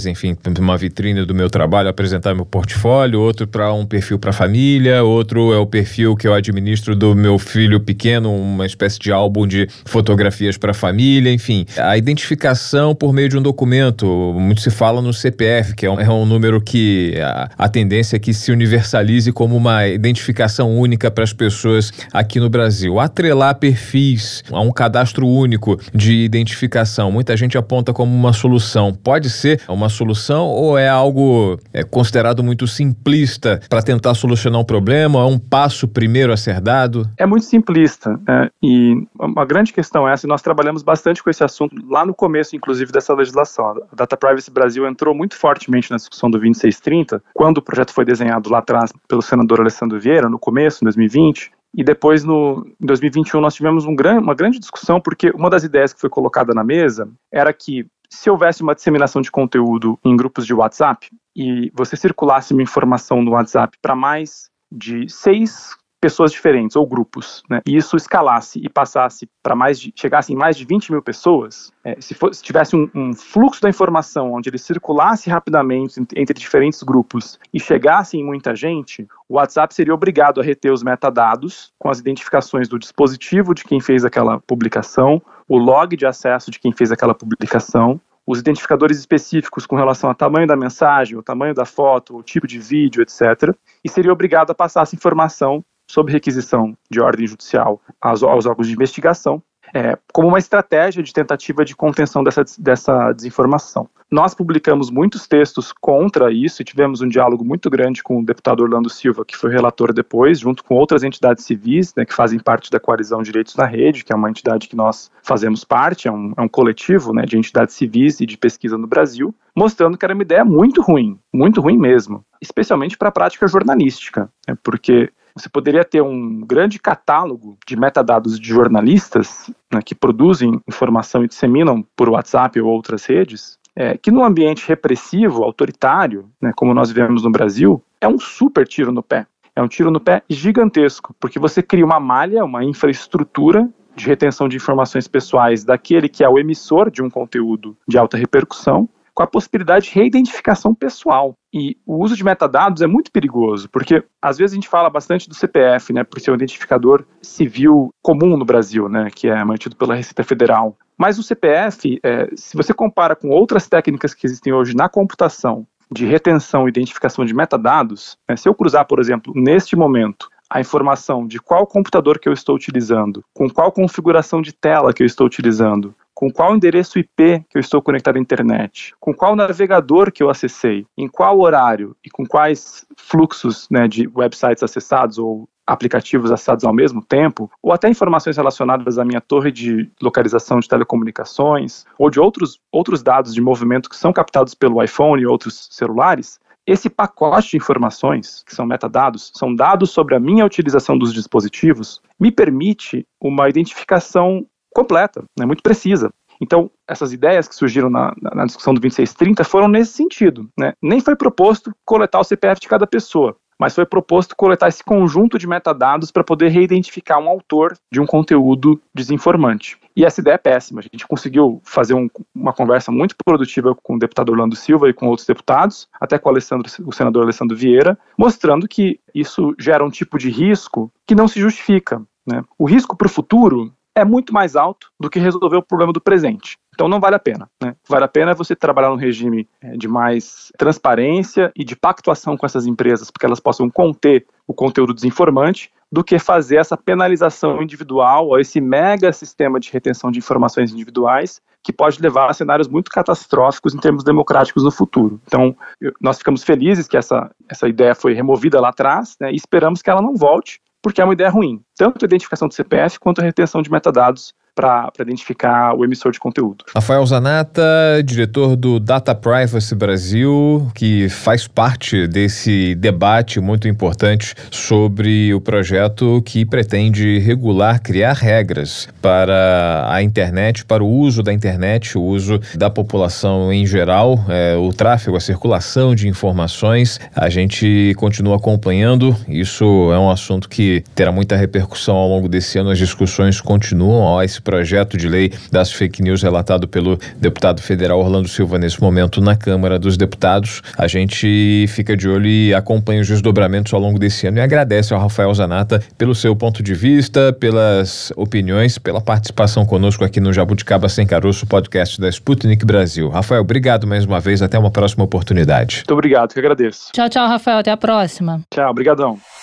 enfim, uma vitrine do meu trabalho, apresentar meu portfólio, outro para um perfil para família, outro é o perfil que eu administro do meu filho pequeno, uma espécie de álbum de fotografias para família, enfim, a identificação por meio de um documento, muito se fala no CPF, que é um, é um número que a, a tendência é que se universalize como uma identificação única para as pessoas aqui no Brasil. Atrelar perfis a um cadastro único de identificação, muita gente aponta como uma solução. Pode ser uma solução ou é algo é, considerado muito simplista para tentar solucionar um problema? É um passo primeiro a ser dado? É muito simplista. É, e uma grande questão é essa, e nós trabalhamos bastante com esse assunto lá no começo, inclusive, dessa legislação. A Data Privacy Brasil entrou muito fortemente na discussão do 2630, quando o projeto foi desenhado lá atrás pelo senador Alessandro Vieira, no começo, em 2020, E depois, no, em 2021, nós tivemos um gran, uma grande discussão, porque uma das ideias que foi colocada na mesa era que se houvesse uma disseminação de conteúdo em grupos de WhatsApp e você circulasse uma informação no WhatsApp para mais de seis pessoas diferentes ou grupos, né, e isso escalasse e passasse para mais de, chegasse em mais de 20 mil pessoas, é, se, for, se, tivesse um, um, fluxo da informação onde ele circulasse rapidamente entre diferentes grupos e chegasse em muita gente, o WhatsApp seria obrigado a reter os metadados com as identificações do dispositivo de quem fez aquela publicação, o log de acesso de quem fez aquela publicação, os identificadores específicos com relação ao tamanho da mensagem, o tamanho da foto, o tipo de vídeo, etc. E seria obrigado a passar essa informação sob requisição de ordem judicial aos, aos órgãos de investigação, é, como uma estratégia de tentativa de contenção dessa, dessa desinformação. Nós publicamos muitos textos contra isso e tivemos um diálogo muito grande com o deputado Orlando Silva, que foi relator depois, junto com outras entidades civis, né, que fazem parte da Coalizão Direitos na Rede, que é uma entidade que nós fazemos parte, é um, é um coletivo né, de entidades civis e de pesquisa no Brasil, mostrando que era uma ideia muito ruim, muito ruim mesmo, especialmente para a prática jornalística, né, porque você poderia ter um grande catálogo de metadados de jornalistas né, que produzem informação e disseminam por WhatsApp ou outras redes, é, que no ambiente repressivo, autoritário, né, como nós vivemos no Brasil, é um super tiro no pé. É um tiro no pé gigantesco, porque você cria uma malha, uma infraestrutura de retenção de informações pessoais daquele que é o emissor de um conteúdo de alta repercussão, com a possibilidade de reidentificação pessoal. E o uso de metadados é muito perigoso, porque às vezes a gente fala bastante do CPF, né, por ser um identificador civil comum no Brasil, né, que é mantido pela Receita Federal. Mas o CPF, é, se você compara com outras técnicas que existem hoje na computação de retenção e identificação de metadados, né, se eu cruzar, por exemplo, neste momento, a informação de qual computador que eu estou utilizando, com qual configuração de tela que eu estou utilizando, com qual endereço IP que eu estou conectado à internet, com qual navegador que eu acessei, em qual horário? E com quais fluxos né, de websites acessados ou aplicativos acessados ao mesmo tempo, ou até informações relacionadas à minha torre de localização de telecomunicações, ou de outros, outros dados de movimento que são captados pelo iPhone e outros celulares, esse pacote de informações, que são metadados, são dados sobre a minha utilização dos dispositivos, me permite uma identificação completa, né, muito precisa. Então, essas ideias que surgiram na, na, discussão do 2630 foram nesse sentido. Né? Nem foi proposto coletar o CPF de cada pessoa, mas foi proposto coletar esse conjunto de metadados para poder reidentificar um autor de um conteúdo desinformante. E essa ideia é péssima. A gente conseguiu fazer um, uma conversa muito produtiva com o deputado Orlando Silva e com outros deputados, até com o, o senador Alessandro Vieira, mostrando que isso gera um tipo de risco que não se justifica. Né? O risco para o futuro é muito mais alto do que resolver o problema do presente. Então não vale a pena. Né? Vale a pena você trabalhar num regime é, de mais transparência e de pactuação com essas empresas, porque elas possam conter o conteúdo desinformante, do que fazer essa penalização individual ou esse mega sistema de retenção de informações individuais que pode levar a cenários muito catastróficos em termos democráticos no futuro. Então, nós ficamos felizes que essa, essa ideia foi removida lá atrás né, e esperamos que ela não volte porque é uma ideia ruim. Tanto a identificação do CPF quanto a retenção de metadados para identificar o emissor de conteúdo. Rafael Zanata, diretor do Data Privacy Brasil, que faz parte desse debate muito importante sobre o projeto que pretende regular, criar regras para a internet, para o uso da internet, o uso da população em geral, é, o tráfego, a circulação de informações. A gente continua acompanhando, isso é um assunto que terá muita repercussão ao longo desse ano, as discussões continuam. Projeto de lei das fake news relatado pelo deputado federal Orlando Silva nesse momento na Câmara dos Deputados. A gente fica de olho e acompanha os desdobramentos ao longo desse ano e agradece ao Rafael Zanata pelo seu ponto de vista, pelas opiniões, pela participação conosco aqui no Jabuticaba Sem Caroço, podcast da Sputnik Brasil. Rafael, obrigado mais uma vez, até uma próxima oportunidade. Muito obrigado, que agradeço. Tchau, tchau, Rafael, até a próxima. Tchau, obrigadão.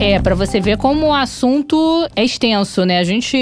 É, para você ver como o assunto é extenso, né? A gente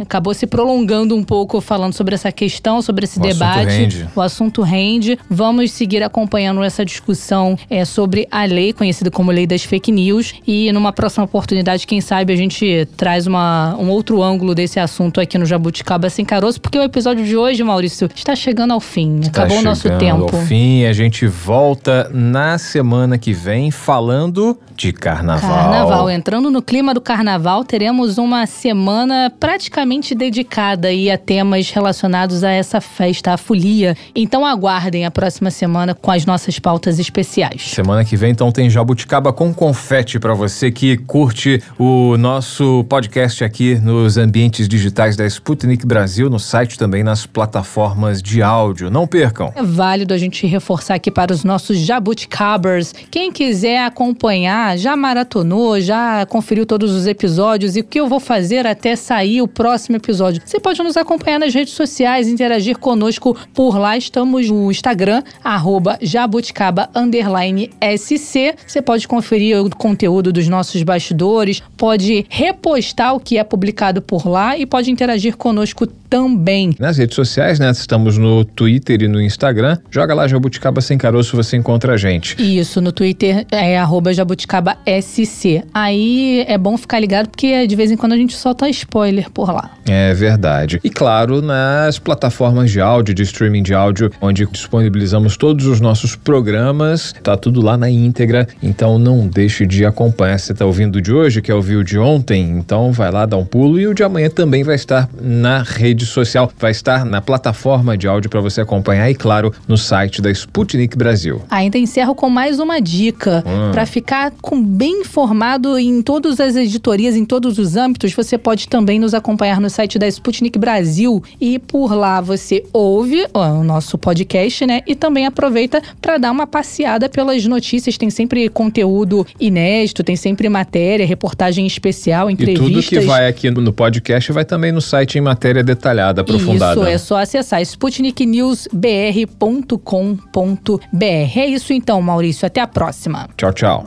acabou se prolongando um pouco falando sobre essa questão, sobre esse o debate. Assunto rende. O assunto rende. Vamos seguir acompanhando essa discussão é, sobre a lei, conhecida como Lei das Fake News. E numa próxima oportunidade, quem sabe, a gente traz uma, um outro ângulo desse assunto aqui no Jabuticaba Sem Caroço, porque o episódio de hoje, Maurício, está chegando ao fim. Está Acabou o nosso tempo. Ao fim, a gente volta na semana que vem falando de carnaval. Carnaval. Entrando no clima do carnaval, teremos uma semana praticamente dedicada aí a temas relacionados a essa festa, a folia. Então aguardem a próxima semana com as nossas pautas especiais. Semana que vem, então, tem Jabuticaba com confete para você que curte o nosso podcast aqui nos ambientes digitais da Sputnik Brasil, no site também nas plataformas de áudio. Não percam. É válido a gente reforçar aqui para os nossos jabuticabers. Quem quiser acompanhar, já maratonou, já conferiu todos os episódios e o que eu vou fazer até sair o próximo episódio. Você pode nos acompanhar nas redes sociais, interagir conosco por lá. Estamos no Instagram, arroba jabuticaba underline SC. Você pode conferir o conteúdo dos nossos bastidores, pode repostar o que é publicado por lá e pode interagir conosco também. Nas redes sociais, né? Estamos no Twitter e no Instagram. Joga lá Jabuticaba Sem Caroço, você encontra a gente. Isso, no Twitter é arroba jabuticaba SC. Aí é bom ficar ligado porque de vez em quando a gente solta spoiler por lá. É verdade. E claro, nas plataformas de áudio, de streaming de áudio, onde disponibilizamos todos os nossos programas, tá tudo lá na íntegra, então não deixe de acompanhar. Você tá ouvindo de hoje, que é ouvir o de ontem, então vai lá dar um pulo e o de amanhã também vai estar na rede social, vai estar na plataforma de áudio para você acompanhar e claro, no site da Sputnik Brasil. Ainda encerro com mais uma dica Hum. para ficar com bem informado em todas as editorias, em todos os âmbitos. Você pode também nos acompanhar no site da Sputnik Brasil e por lá você ouve ó, o nosso podcast, né? E também aproveita para dar uma passeada pelas notícias. Tem sempre conteúdo inédito, tem sempre matéria, reportagem especial, E entrevistas. tudo que vai aqui no podcast vai também no site em matéria detalhada, aprofundada. Isso, é só acessar sputniknews.br.com.br. É isso então, Maurício. Até a próxima. Tchau, tchau.